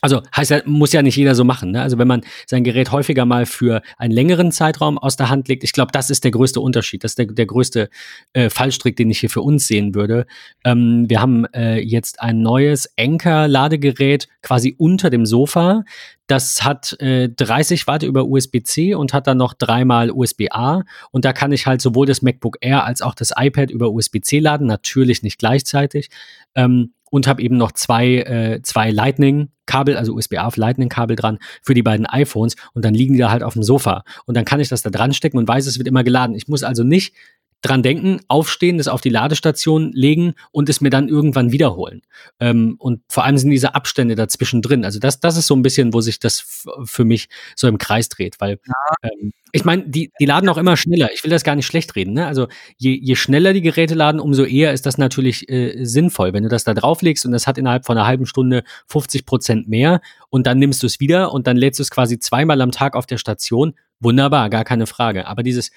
Also heißt ja, muss ja nicht jeder so machen. Ne? Also wenn man sein Gerät häufiger mal für einen längeren Zeitraum aus der Hand legt, ich glaube, das ist der größte Unterschied. Das ist der, der größte äh, Fallstrick, den ich hier für uns sehen würde. Ähm, wir haben äh, jetzt ein neues Anker-Ladegerät quasi unter dem Sofa. Das hat äh, 30 Watt über USB-C und hat dann noch dreimal USB-A. Und da kann ich halt sowohl das MacBook Air als auch das iPad über USB-C laden, natürlich nicht gleichzeitig. Ähm, und habe eben noch zwei, äh, zwei Lightning-Kabel, also USB-A auf Lightning-Kabel dran für die beiden iPhones und dann liegen die da halt auf dem Sofa. Und dann kann ich das da dran stecken und weiß, es wird immer geladen. Ich muss also nicht dran denken, aufstehen, das auf die Ladestation legen und es mir dann irgendwann wiederholen. Ähm, und vor allem sind diese Abstände dazwischen drin. Also das, das ist so ein bisschen, wo sich das für mich so im Kreis dreht, weil ähm, ich meine, die, die laden auch immer schneller. Ich will das gar nicht schlecht reden. Ne? Also je, je schneller die Geräte laden, umso eher ist das natürlich äh, sinnvoll. Wenn du das da drauflegst und das hat innerhalb von einer halben Stunde 50 Prozent mehr und dann nimmst du es wieder und dann lädst du es quasi zweimal am Tag auf der Station, wunderbar, gar keine Frage. Aber dieses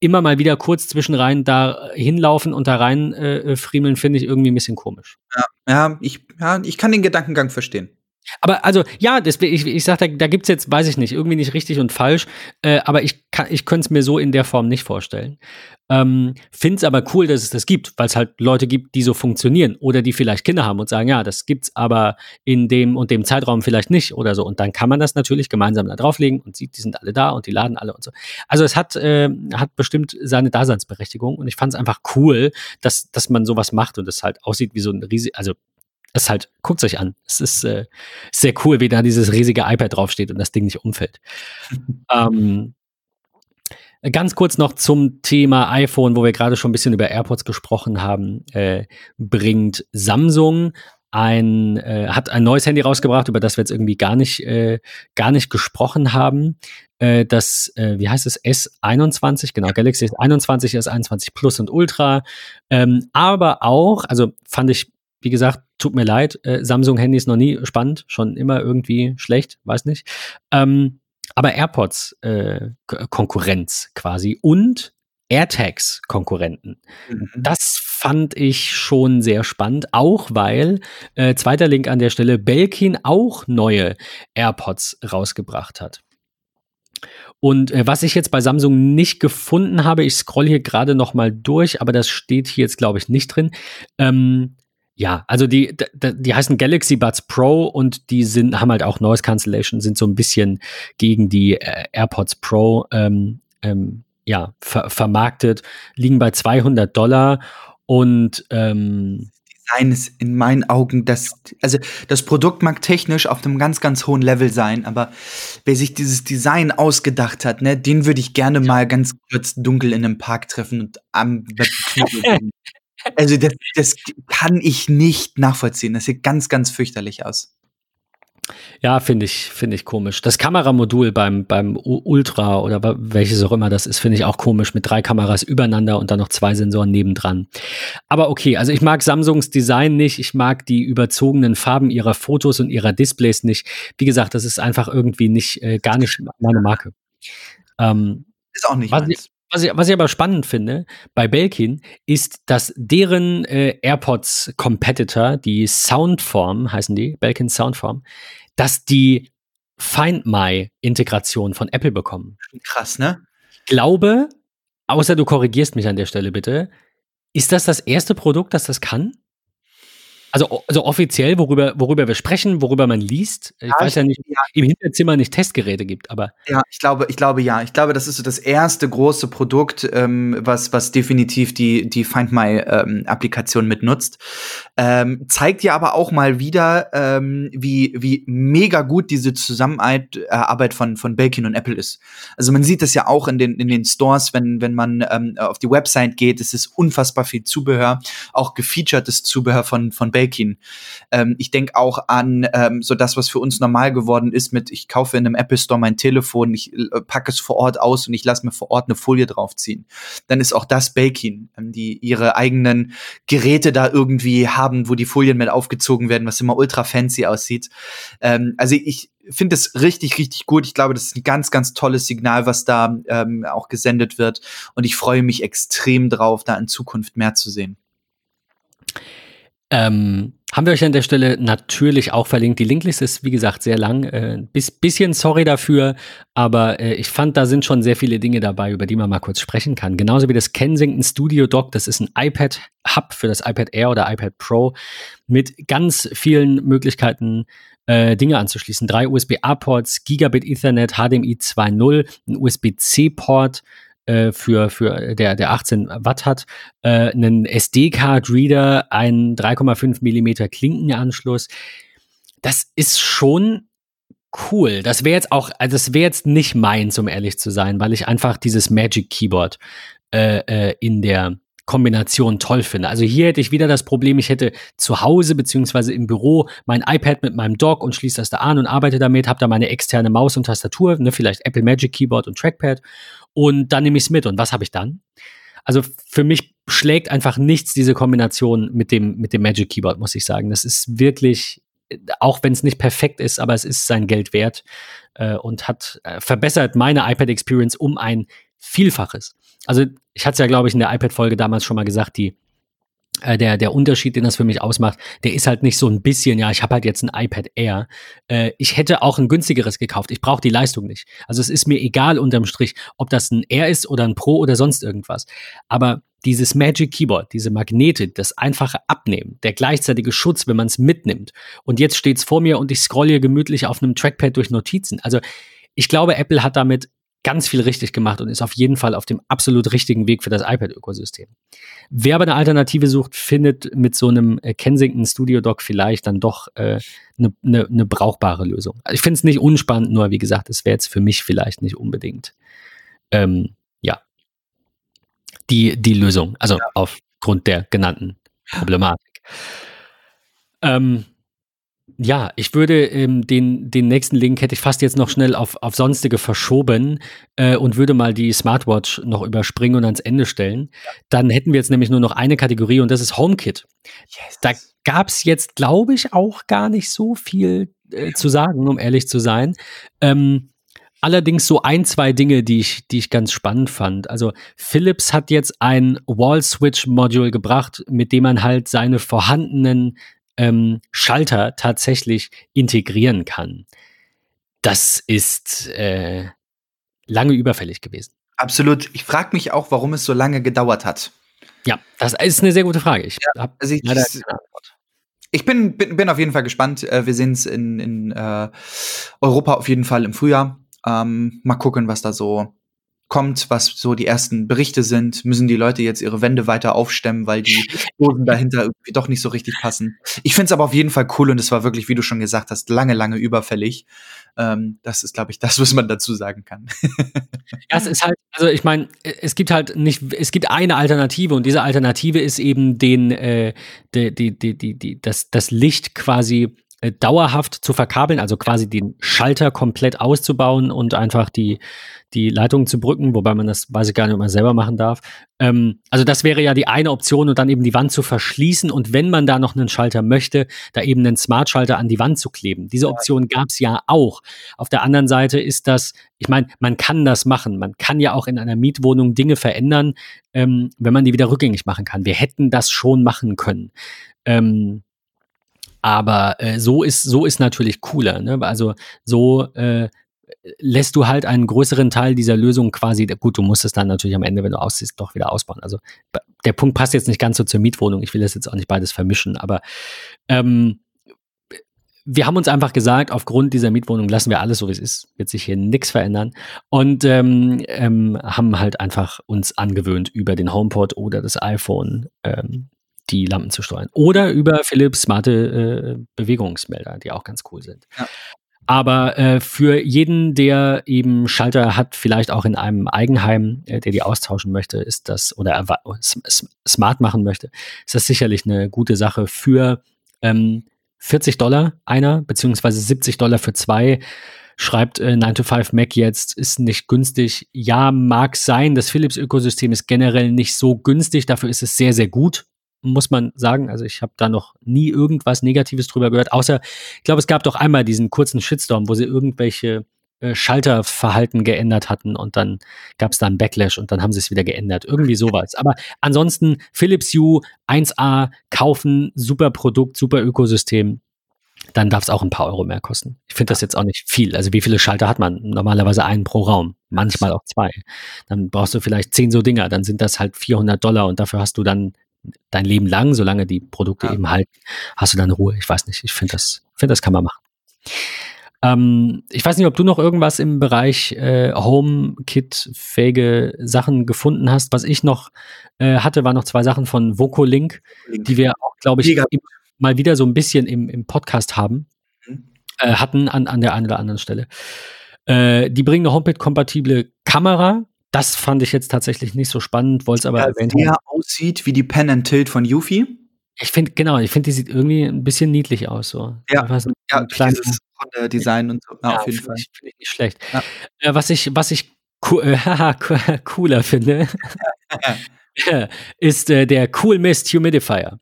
immer mal wieder kurz zwischenrein da hinlaufen und da rein äh, friemeln, finde ich irgendwie ein bisschen komisch. Ja, ja, ich, ja, ich kann den Gedankengang verstehen. Aber also, ja, das, ich, ich sag, da, da gibt es jetzt, weiß ich nicht, irgendwie nicht richtig und falsch, äh, aber ich, ich könnte es mir so in der Form nicht vorstellen. Ähm, Finde es aber cool, dass es das gibt, weil es halt Leute gibt, die so funktionieren oder die vielleicht Kinder haben und sagen, ja, das gibt's aber in dem und dem Zeitraum vielleicht nicht oder so. Und dann kann man das natürlich gemeinsam da drauflegen und sieht, die sind alle da und die laden alle und so. Also es hat, äh, hat bestimmt seine Daseinsberechtigung und ich fand es einfach cool, dass, dass man sowas macht und es halt aussieht wie so ein riesig, also es halt, guckt euch an. Es ist äh, sehr cool, wie da dieses riesige iPad draufsteht und das Ding nicht umfällt. ähm, ganz kurz noch zum Thema iPhone, wo wir gerade schon ein bisschen über AirPods gesprochen haben, äh, bringt Samsung ein, äh, hat ein neues Handy rausgebracht, über das wir jetzt irgendwie gar nicht, äh, gar nicht gesprochen haben. Äh, das, äh, wie heißt es, S21, genau, Galaxy S21, S21 Plus und Ultra. Ähm, aber auch, also fand ich wie gesagt, tut mir leid, äh, Samsung-Handys noch nie spannend, schon immer irgendwie schlecht, weiß nicht. Ähm, aber AirPods äh, Konkurrenz quasi und AirTags Konkurrenten. Mhm. Das fand ich schon sehr spannend, auch weil, äh, zweiter Link an der Stelle, Belkin auch neue AirPods rausgebracht hat. Und äh, was ich jetzt bei Samsung nicht gefunden habe, ich scroll hier gerade noch mal durch, aber das steht hier jetzt, glaube ich, nicht drin. Ähm, ja, also die, die, die heißen Galaxy Buds Pro und die sind, haben halt auch Noise Cancellation, sind so ein bisschen gegen die äh, AirPods Pro ähm, ähm, ja, ver vermarktet, liegen bei 200 Dollar und ähm, Design ist in meinen Augen das, also das Produkt mag technisch auf einem ganz, ganz hohen Level sein, aber wer sich dieses Design ausgedacht hat, ne, den würde ich gerne mal ganz kurz dunkel in einem Park treffen und am Also das, das kann ich nicht nachvollziehen. Das sieht ganz, ganz fürchterlich aus. Ja, finde ich, finde ich komisch. Das Kameramodul beim, beim Ultra oder welches auch immer das ist, finde ich auch komisch mit drei Kameras übereinander und dann noch zwei Sensoren nebendran. Aber okay, also ich mag Samsungs Design nicht. Ich mag die überzogenen Farben ihrer Fotos und ihrer Displays nicht. Wie gesagt, das ist einfach irgendwie nicht, äh, gar nicht meine Marke. Ähm, ist auch nicht was ich, was ich, was ich aber spannend finde bei Belkin ist, dass deren äh, AirPods Competitor, die Soundform heißen die, Belkin Soundform, dass die Find My Integration von Apple bekommen. Krass, ne? Ich glaube, außer du korrigierst mich an der Stelle bitte, ist das das erste Produkt, das das kann? Also, also offiziell, worüber, worüber wir sprechen, worüber man liest. Ich ja, weiß ja nicht, ja. im Hinterzimmer nicht Testgeräte gibt, aber. Ja, ich glaube, ich glaube ja. Ich glaube, das ist so das erste große Produkt, ähm, was, was definitiv die, die Find My-Applikation ähm, mitnutzt. Ähm, zeigt ja aber auch mal wieder, ähm, wie, wie mega gut diese Zusammenarbeit äh, Arbeit von, von Belkin und Apple ist. Also man sieht das ja auch in den, in den Stores, wenn, wenn man ähm, auf die Website geht, es ist unfassbar viel Zubehör, auch gefeaturedes Zubehör von, von Belkin Belkin. Ähm, ich denke auch an ähm, so das, was für uns normal geworden ist mit, ich kaufe in einem Apple Store mein Telefon, ich äh, packe es vor Ort aus und ich lasse mir vor Ort eine Folie draufziehen. Dann ist auch das Belkin, ähm, die ihre eigenen Geräte da irgendwie haben, wo die Folien mit aufgezogen werden, was immer ultra fancy aussieht. Ähm, also ich, finde es richtig, richtig gut. Ich glaube, das ist ein ganz, ganz tolles Signal, was da ähm, auch gesendet wird. Und ich freue mich extrem drauf, da in Zukunft mehr zu sehen. Ähm, haben wir euch an der Stelle natürlich auch verlinkt. Die Linkliste ist, wie gesagt, sehr lang. Äh, bis, bisschen sorry dafür, aber äh, ich fand, da sind schon sehr viele Dinge dabei, über die man mal kurz sprechen kann. Genauso wie das Kensington Studio Dock. Das ist ein iPad-Hub für das iPad Air oder iPad Pro mit ganz vielen Möglichkeiten, äh, Dinge anzuschließen. Drei USB-A-Ports, Gigabit Ethernet, HDMI 2.0, ein USB-C-Port, äh, für, für der, der 18 Watt hat, äh, einen SD-Card-Reader, einen 3,5 Millimeter Klinkenanschluss. Das ist schon cool. Das wäre jetzt auch, also das wäre jetzt nicht meins, um ehrlich zu sein, weil ich einfach dieses Magic Keyboard äh, äh, in der Kombination toll finde. Also hier hätte ich wieder das Problem, ich hätte zu Hause beziehungsweise im Büro mein iPad mit meinem Dock und schließe das da an und arbeite damit, habe da meine externe Maus und Tastatur, ne, vielleicht Apple Magic Keyboard und Trackpad und dann nehme ich es mit. Und was habe ich dann? Also für mich schlägt einfach nichts diese Kombination mit dem, mit dem Magic Keyboard, muss ich sagen. Das ist wirklich, auch wenn es nicht perfekt ist, aber es ist sein Geld wert äh, und hat äh, verbessert meine iPad Experience um ein Vielfaches. Also ich hatte es ja, glaube ich, in der iPad-Folge damals schon mal gesagt, die äh, der, der Unterschied, den das für mich ausmacht, der ist halt nicht so ein bisschen, ja, ich habe halt jetzt ein iPad Air. Äh, ich hätte auch ein günstigeres gekauft. Ich brauche die Leistung nicht. Also es ist mir egal unterm Strich, ob das ein Air ist oder ein Pro oder sonst irgendwas. Aber dieses Magic Keyboard, diese Magnete, das einfache Abnehmen, der gleichzeitige Schutz, wenn man es mitnimmt. Und jetzt steht es vor mir und ich scrolle gemütlich auf einem Trackpad durch Notizen. Also ich glaube, Apple hat damit ganz viel richtig gemacht und ist auf jeden Fall auf dem absolut richtigen Weg für das iPad-Ökosystem. Wer aber eine Alternative sucht, findet mit so einem äh, Kensington Studio Dock vielleicht dann doch eine äh, ne, ne, ne brauchbare Lösung. Also ich finde es nicht unspannend, nur wie gesagt, es wäre jetzt für mich vielleicht nicht unbedingt ähm, ja die, die Lösung, also ja. aufgrund der genannten Problematik. Ähm, ja, ich würde ähm, den, den nächsten Link hätte ich fast jetzt noch schnell auf, auf sonstige verschoben äh, und würde mal die Smartwatch noch überspringen und ans Ende stellen. Dann hätten wir jetzt nämlich nur noch eine Kategorie und das ist HomeKit. Yes. Da gab es jetzt, glaube ich, auch gar nicht so viel äh, zu sagen, um ehrlich zu sein. Ähm, allerdings so ein, zwei Dinge, die ich, die ich ganz spannend fand. Also Philips hat jetzt ein Wall-Switch-Module gebracht, mit dem man halt seine vorhandenen ähm, Schalter tatsächlich integrieren kann. Das ist äh, lange überfällig gewesen. Absolut. Ich frage mich auch, warum es so lange gedauert hat. Ja, das ist eine sehr gute Frage. Ich ja, habe also ich. Ich bin, bin, bin auf jeden Fall gespannt. Äh, wir sehen es in, in äh, Europa auf jeden Fall im Frühjahr. Ähm, mal gucken, was da so kommt, was so die ersten Berichte sind. Müssen die Leute jetzt ihre Wände weiter aufstemmen, weil die Boden dahinter irgendwie doch nicht so richtig passen. Ich finde es aber auf jeden Fall cool und es war wirklich, wie du schon gesagt hast, lange, lange überfällig. Ähm, das ist, glaube ich, das, was man dazu sagen kann. ja, es ist halt, also ich meine, es gibt halt nicht, es gibt eine Alternative und diese Alternative ist eben den, äh, die, die, die, die, das, das Licht quasi äh, dauerhaft zu verkabeln, also quasi den Schalter komplett auszubauen und einfach die, die Leitung zu brücken, wobei man das, weiß ich gar nicht, ob man selber machen darf. Ähm, also das wäre ja die eine Option und dann eben die Wand zu verschließen und wenn man da noch einen Schalter möchte, da eben einen Smart-Schalter an die Wand zu kleben. Diese Option gab es ja auch. Auf der anderen Seite ist das, ich meine, man kann das machen. Man kann ja auch in einer Mietwohnung Dinge verändern, ähm, wenn man die wieder rückgängig machen kann. Wir hätten das schon machen können. Ähm, aber äh, so ist so ist natürlich cooler. Ne? Also so äh, lässt du halt einen größeren Teil dieser Lösung quasi, gut, du musst es dann natürlich am Ende, wenn du aussiehst, doch wieder ausbauen. Also der Punkt passt jetzt nicht ganz so zur Mietwohnung. Ich will das jetzt auch nicht beides vermischen, aber ähm, wir haben uns einfach gesagt, aufgrund dieser Mietwohnung lassen wir alles so, wie es ist, wird sich hier nichts verändern und ähm, ähm, haben halt einfach uns angewöhnt, über den HomePod oder das iPhone ähm, die Lampen zu steuern. Oder über Philips smarte äh, Bewegungsmelder, die auch ganz cool sind. Ja. Aber äh, für jeden, der eben Schalter hat, vielleicht auch in einem Eigenheim, äh, der die austauschen möchte, ist das oder smart machen möchte, ist das sicherlich eine gute Sache für ähm, 40 Dollar einer, beziehungsweise 70 Dollar für zwei. Schreibt äh, 9 to 5 Mac jetzt, ist nicht günstig. Ja, mag sein. Das Philips-Ökosystem ist generell nicht so günstig. Dafür ist es sehr, sehr gut muss man sagen. Also ich habe da noch nie irgendwas Negatives drüber gehört, außer, ich glaube, es gab doch einmal diesen kurzen Shitstorm, wo sie irgendwelche äh, Schalterverhalten geändert hatten und dann gab es da einen Backlash und dann haben sie es wieder geändert. Irgendwie sowas. Aber ansonsten Philips Hue 1A kaufen, super Produkt, super Ökosystem. Dann darf es auch ein paar Euro mehr kosten. Ich finde das jetzt auch nicht viel. Also wie viele Schalter hat man? Normalerweise einen pro Raum, manchmal auch zwei. Dann brauchst du vielleicht zehn so Dinger, dann sind das halt 400 Dollar und dafür hast du dann dein Leben lang, solange die Produkte ja. eben halten, hast du dann Ruhe. Ich weiß nicht, ich finde das, finde das kann man machen. Ähm, ich weiß nicht, ob du noch irgendwas im Bereich äh, HomeKit-fähige Sachen gefunden hast. Was ich noch äh, hatte, waren noch zwei Sachen von Vocolink, Link. die wir auch, glaube ich, mal wieder so ein bisschen im, im Podcast haben, mhm. äh, hatten an, an der einen oder anderen Stelle. Äh, die bringen eine HomeKit-kompatible Kamera, das fand ich jetzt tatsächlich nicht so spannend, wollte es aber ja, erwähnt haben. aussieht wie die Pen and Tilt von Yuffie. Ich finde, genau, ich finde, die sieht irgendwie ein bisschen niedlich aus. So. Ja, so ja dieses Design und so. Ja, ja auf jeden Fall. Finde ich nicht schlecht. Ja. Äh, was ich, was ich co äh, cooler finde, ist äh, der Cool Mist Humidifier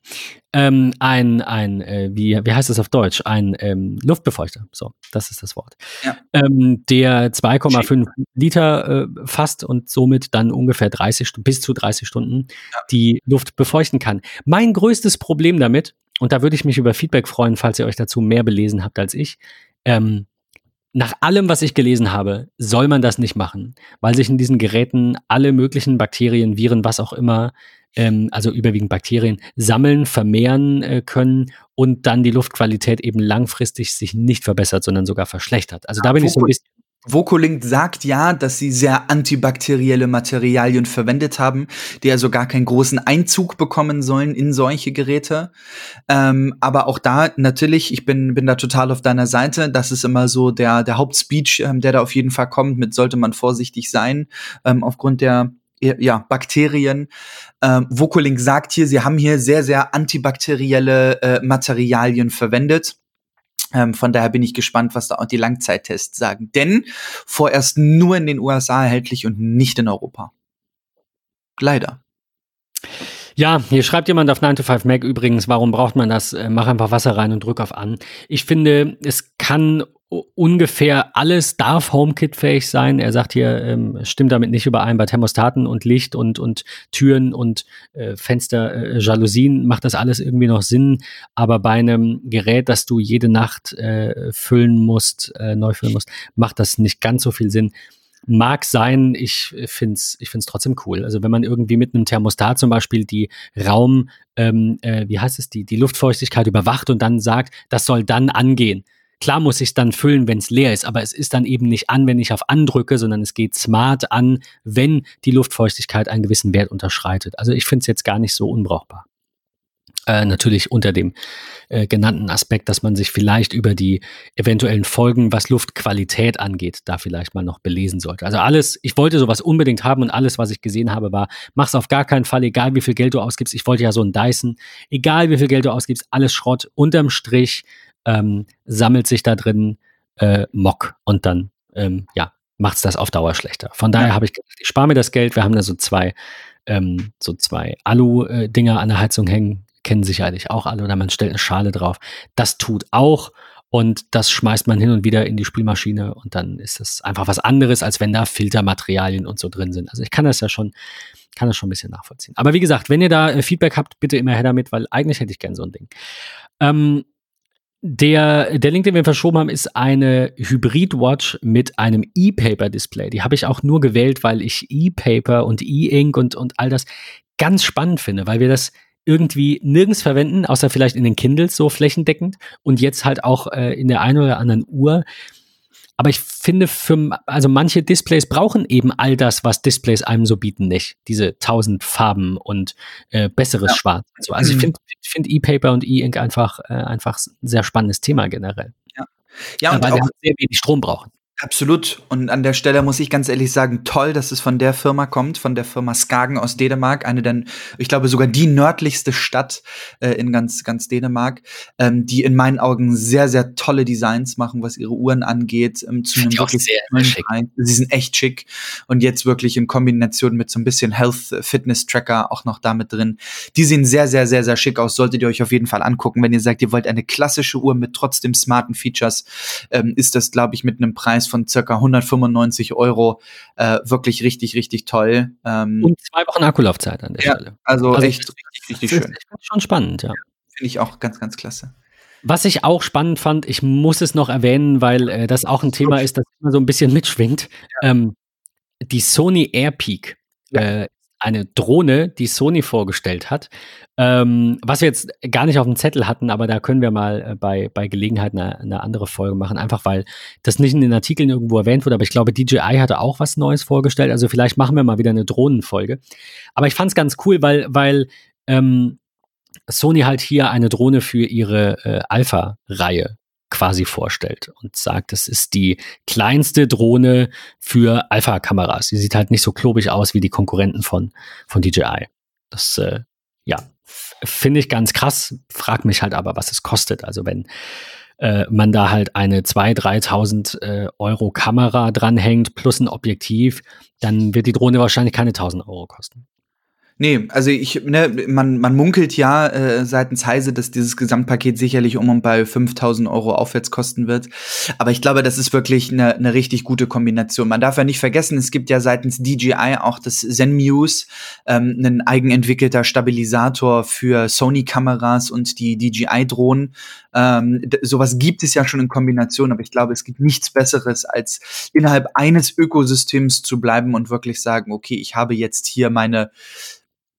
ähm, ein, ein äh, wie, wie heißt das auf Deutsch? Ein ähm, Luftbefeuchter. So, das ist das Wort. Ja. Ähm, der 2,5 Liter äh, fasst und somit dann ungefähr 30 bis zu 30 Stunden ja. die Luft befeuchten kann. Mein größtes Problem damit, und da würde ich mich über Feedback freuen, falls ihr euch dazu mehr belesen habt als ich, ähm, nach allem, was ich gelesen habe, soll man das nicht machen, weil sich in diesen Geräten alle möglichen Bakterien, Viren, was auch immer ähm, also überwiegend Bakterien, sammeln, vermehren äh, können und dann die Luftqualität eben langfristig sich nicht verbessert, sondern sogar verschlechtert. Also da bin ich so ein bisschen. Vocolink sagt ja, dass sie sehr antibakterielle Materialien verwendet haben, die also gar keinen großen Einzug bekommen sollen in solche Geräte. Ähm, aber auch da natürlich, ich bin, bin da total auf deiner Seite. Das ist immer so der, der Hauptspeech, ähm, der da auf jeden Fall kommt. Mit sollte man vorsichtig sein, ähm, aufgrund der ja, Bakterien. Ähm, Vocolink sagt hier, sie haben hier sehr, sehr antibakterielle äh, Materialien verwendet. Ähm, von daher bin ich gespannt, was da die Langzeittests sagen. Denn vorerst nur in den USA erhältlich und nicht in Europa. Leider. Ja, hier schreibt jemand auf 9 to 5 Mac übrigens, warum braucht man das? Äh, mach einfach Wasser rein und drück auf an. Ich finde, es kann ungefähr alles darf HomeKit-fähig sein. Er sagt hier, ähm, stimmt damit nicht überein. Bei Thermostaten und Licht und, und Türen und äh, Fenster, äh, Jalousien macht das alles irgendwie noch Sinn. Aber bei einem Gerät, das du jede Nacht äh, füllen musst, äh, neu füllen musst, macht das nicht ganz so viel Sinn. Mag sein, ich finde es ich find's trotzdem cool. Also wenn man irgendwie mit einem Thermostat zum Beispiel die Raum, ähm, äh, wie heißt es, die, die Luftfeuchtigkeit überwacht und dann sagt, das soll dann angehen. Klar muss ich es dann füllen, wenn es leer ist, aber es ist dann eben nicht an, wenn ich auf andrücke, sondern es geht smart an, wenn die Luftfeuchtigkeit einen gewissen Wert unterschreitet. Also ich finde es jetzt gar nicht so unbrauchbar. Äh, natürlich unter dem äh, genannten Aspekt, dass man sich vielleicht über die eventuellen Folgen, was Luftqualität angeht, da vielleicht mal noch belesen sollte. Also alles, ich wollte sowas unbedingt haben und alles, was ich gesehen habe, war, mach's auf gar keinen Fall, egal wie viel Geld du ausgibst. Ich wollte ja so einen Dyson, egal wie viel Geld du ausgibst, alles Schrott, unterm Strich ähm, sammelt sich da drin äh, Mock und dann, ähm, ja, macht's das auf Dauer schlechter. Von daher ja. habe ich gedacht, ich spare mir das Geld. Wir haben da so zwei, ähm, so zwei Alu-Dinger an der Heizung hängen kennen sicherlich auch alle, oder man stellt eine Schale drauf. Das tut auch und das schmeißt man hin und wieder in die Spülmaschine und dann ist es einfach was anderes, als wenn da Filtermaterialien und so drin sind. Also ich kann das ja schon, kann das schon ein bisschen nachvollziehen. Aber wie gesagt, wenn ihr da äh, Feedback habt, bitte immer her damit, weil eigentlich hätte ich gern so ein Ding. Ähm, der, der Link, den wir verschoben haben, ist eine Hybrid-Watch mit einem E-Paper-Display. Die habe ich auch nur gewählt, weil ich E-Paper und E-Ink und, und all das ganz spannend finde, weil wir das irgendwie nirgends verwenden, außer vielleicht in den Kindles so flächendeckend und jetzt halt auch äh, in der einen oder anderen Uhr. Aber ich finde, für, also manche Displays brauchen eben all das, was Displays einem so bieten, nicht. Diese tausend Farben und äh, besseres ja. Schwarz. So. Also ich mhm. finde find E-Paper und E-Ink einfach, äh, einfach ein sehr spannendes Thema generell. Ja, ja und weil auch sehr wenig Strom brauchen. Absolut. Und an der Stelle muss ich ganz ehrlich sagen, toll, dass es von der Firma kommt, von der Firma Skagen aus Dänemark, eine der, ich glaube sogar die nördlichste Stadt äh, in ganz, ganz Dänemark, ähm, die in meinen Augen sehr, sehr tolle Designs machen, was ihre Uhren angeht. Ähm, zu einem wirklich. Sie sind echt schick und jetzt wirklich in Kombination mit so ein bisschen Health Fitness Tracker auch noch damit drin. Die sehen sehr, sehr, sehr, sehr schick aus. Solltet ihr euch auf jeden Fall angucken, wenn ihr sagt, ihr wollt eine klassische Uhr mit trotzdem smarten Features, ähm, ist das, glaube ich, mit einem Preis Preis von circa 195 Euro äh, wirklich richtig, richtig toll. Ähm, Und zwei Wochen Akkulaufzeit an der ja, Stelle. Also, also echt richtig, richtig schön. Ist schon spannend, ja. Finde ich auch ganz, ganz klasse. Was ich auch spannend fand, ich muss es noch erwähnen, weil äh, das auch ein Thema ist, das immer so ein bisschen mitschwingt. Ja. Ähm, die Sony Airpeak ja. äh, eine Drohne, die Sony vorgestellt hat, ähm, was wir jetzt gar nicht auf dem Zettel hatten, aber da können wir mal äh, bei, bei Gelegenheit eine, eine, andere Folge machen, einfach weil das nicht in den Artikeln irgendwo erwähnt wurde, aber ich glaube, DJI hatte auch was Neues vorgestellt, also vielleicht machen wir mal wieder eine Drohnenfolge. Aber ich fand es ganz cool, weil, weil ähm, Sony halt hier eine Drohne für ihre äh, Alpha-Reihe quasi vorstellt und sagt, das ist die kleinste Drohne für Alpha-Kameras. Sie sieht halt nicht so klobig aus wie die Konkurrenten von, von DJI. Das, äh, ja, finde ich ganz krass, frag mich halt aber, was es kostet. Also wenn äh, man da halt eine 2.000, 3.000 äh, Euro Kamera dranhängt plus ein Objektiv, dann wird die Drohne wahrscheinlich keine 1.000 Euro kosten. Nee, also ich, ne, man, man munkelt ja äh, seitens Heise, dass dieses Gesamtpaket sicherlich um und bei 5000 Euro aufwärts kosten wird. Aber ich glaube, das ist wirklich eine, eine richtig gute Kombination. Man darf ja nicht vergessen, es gibt ja seitens DJI auch das ZenMuse, ähm, ein eigenentwickelter Stabilisator für Sony-Kameras und die DJI-Drohnen. Ähm, sowas gibt es ja schon in Kombination, aber ich glaube, es gibt nichts Besseres, als innerhalb eines Ökosystems zu bleiben und wirklich sagen, okay, ich habe jetzt hier meine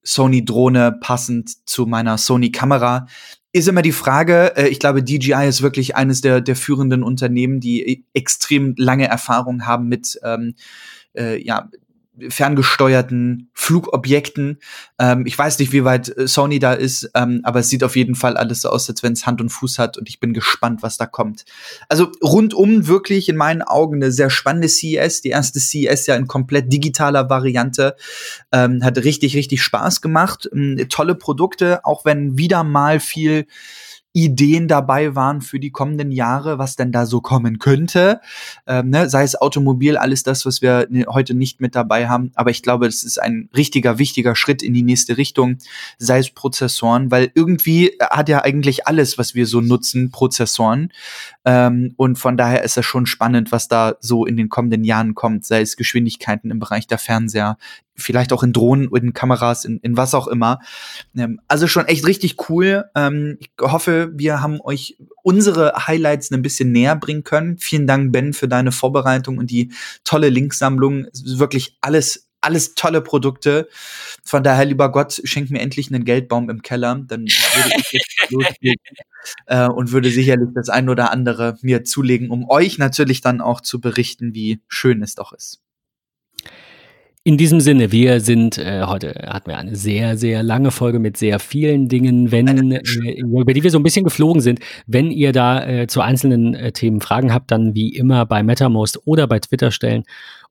Sony-Drohne passend zu meiner Sony-Kamera. Ist immer die Frage, äh, ich glaube, DJI ist wirklich eines der, der führenden Unternehmen, die extrem lange Erfahrung haben mit ähm, äh, ja, ferngesteuerten Flugobjekten. Ähm, ich weiß nicht, wie weit äh, Sony da ist, ähm, aber es sieht auf jeden Fall alles so aus, als wenn es Hand und Fuß hat und ich bin gespannt, was da kommt. Also rundum wirklich in meinen Augen eine sehr spannende CES. Die erste CES ja in komplett digitaler Variante. Ähm, hat richtig, richtig Spaß gemacht. Ähm, tolle Produkte, auch wenn wieder mal viel Ideen dabei waren für die kommenden Jahre, was denn da so kommen könnte. Ähm, ne? Sei es Automobil, alles das, was wir ne, heute nicht mit dabei haben. Aber ich glaube, das ist ein richtiger, wichtiger Schritt in die nächste Richtung. Sei es Prozessoren, weil irgendwie hat ja eigentlich alles, was wir so nutzen, Prozessoren. Ähm, und von daher ist es schon spannend, was da so in den kommenden Jahren kommt, sei es Geschwindigkeiten im Bereich der Fernseher, vielleicht auch in Drohnen, in Kameras, in, in was auch immer. Ähm, also schon echt richtig cool. Ähm, ich hoffe, wir haben euch unsere Highlights ein bisschen näher bringen können. Vielen Dank, Ben, für deine Vorbereitung und die tolle Linksammlung. Wirklich alles alles tolle Produkte. Von daher, lieber Gott, schenk mir endlich einen Geldbaum im Keller. Dann würde ich jetzt loslegen äh, und würde sicherlich das ein oder andere mir zulegen, um euch natürlich dann auch zu berichten, wie schön es doch ist. In diesem Sinne, wir sind äh, heute hatten wir eine sehr, sehr lange Folge mit sehr vielen Dingen, wenn, äh, über die wir so ein bisschen geflogen sind. Wenn ihr da äh, zu einzelnen äh, Themen Fragen habt, dann wie immer bei MetaMost oder bei Twitter stellen.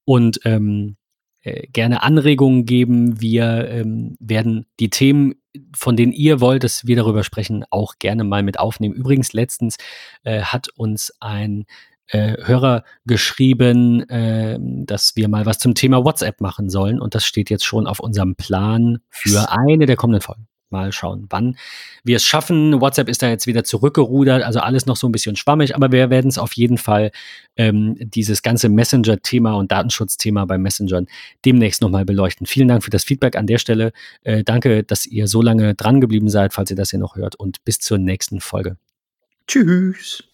Und ähm, äh, gerne Anregungen geben. Wir ähm, werden die Themen, von denen ihr wollt, dass wir darüber sprechen, auch gerne mal mit aufnehmen. Übrigens, letztens äh, hat uns ein äh, Hörer geschrieben, äh, dass wir mal was zum Thema WhatsApp machen sollen. Und das steht jetzt schon auf unserem Plan für eine der kommenden Folgen. Mal schauen, wann wir es schaffen. WhatsApp ist da jetzt wieder zurückgerudert, also alles noch so ein bisschen schwammig, aber wir werden es auf jeden Fall ähm, dieses ganze Messenger-Thema und Datenschutzthema bei Messengern demnächst nochmal beleuchten. Vielen Dank für das Feedback an der Stelle. Äh, danke, dass ihr so lange dran geblieben seid, falls ihr das hier noch hört und bis zur nächsten Folge. Tschüss.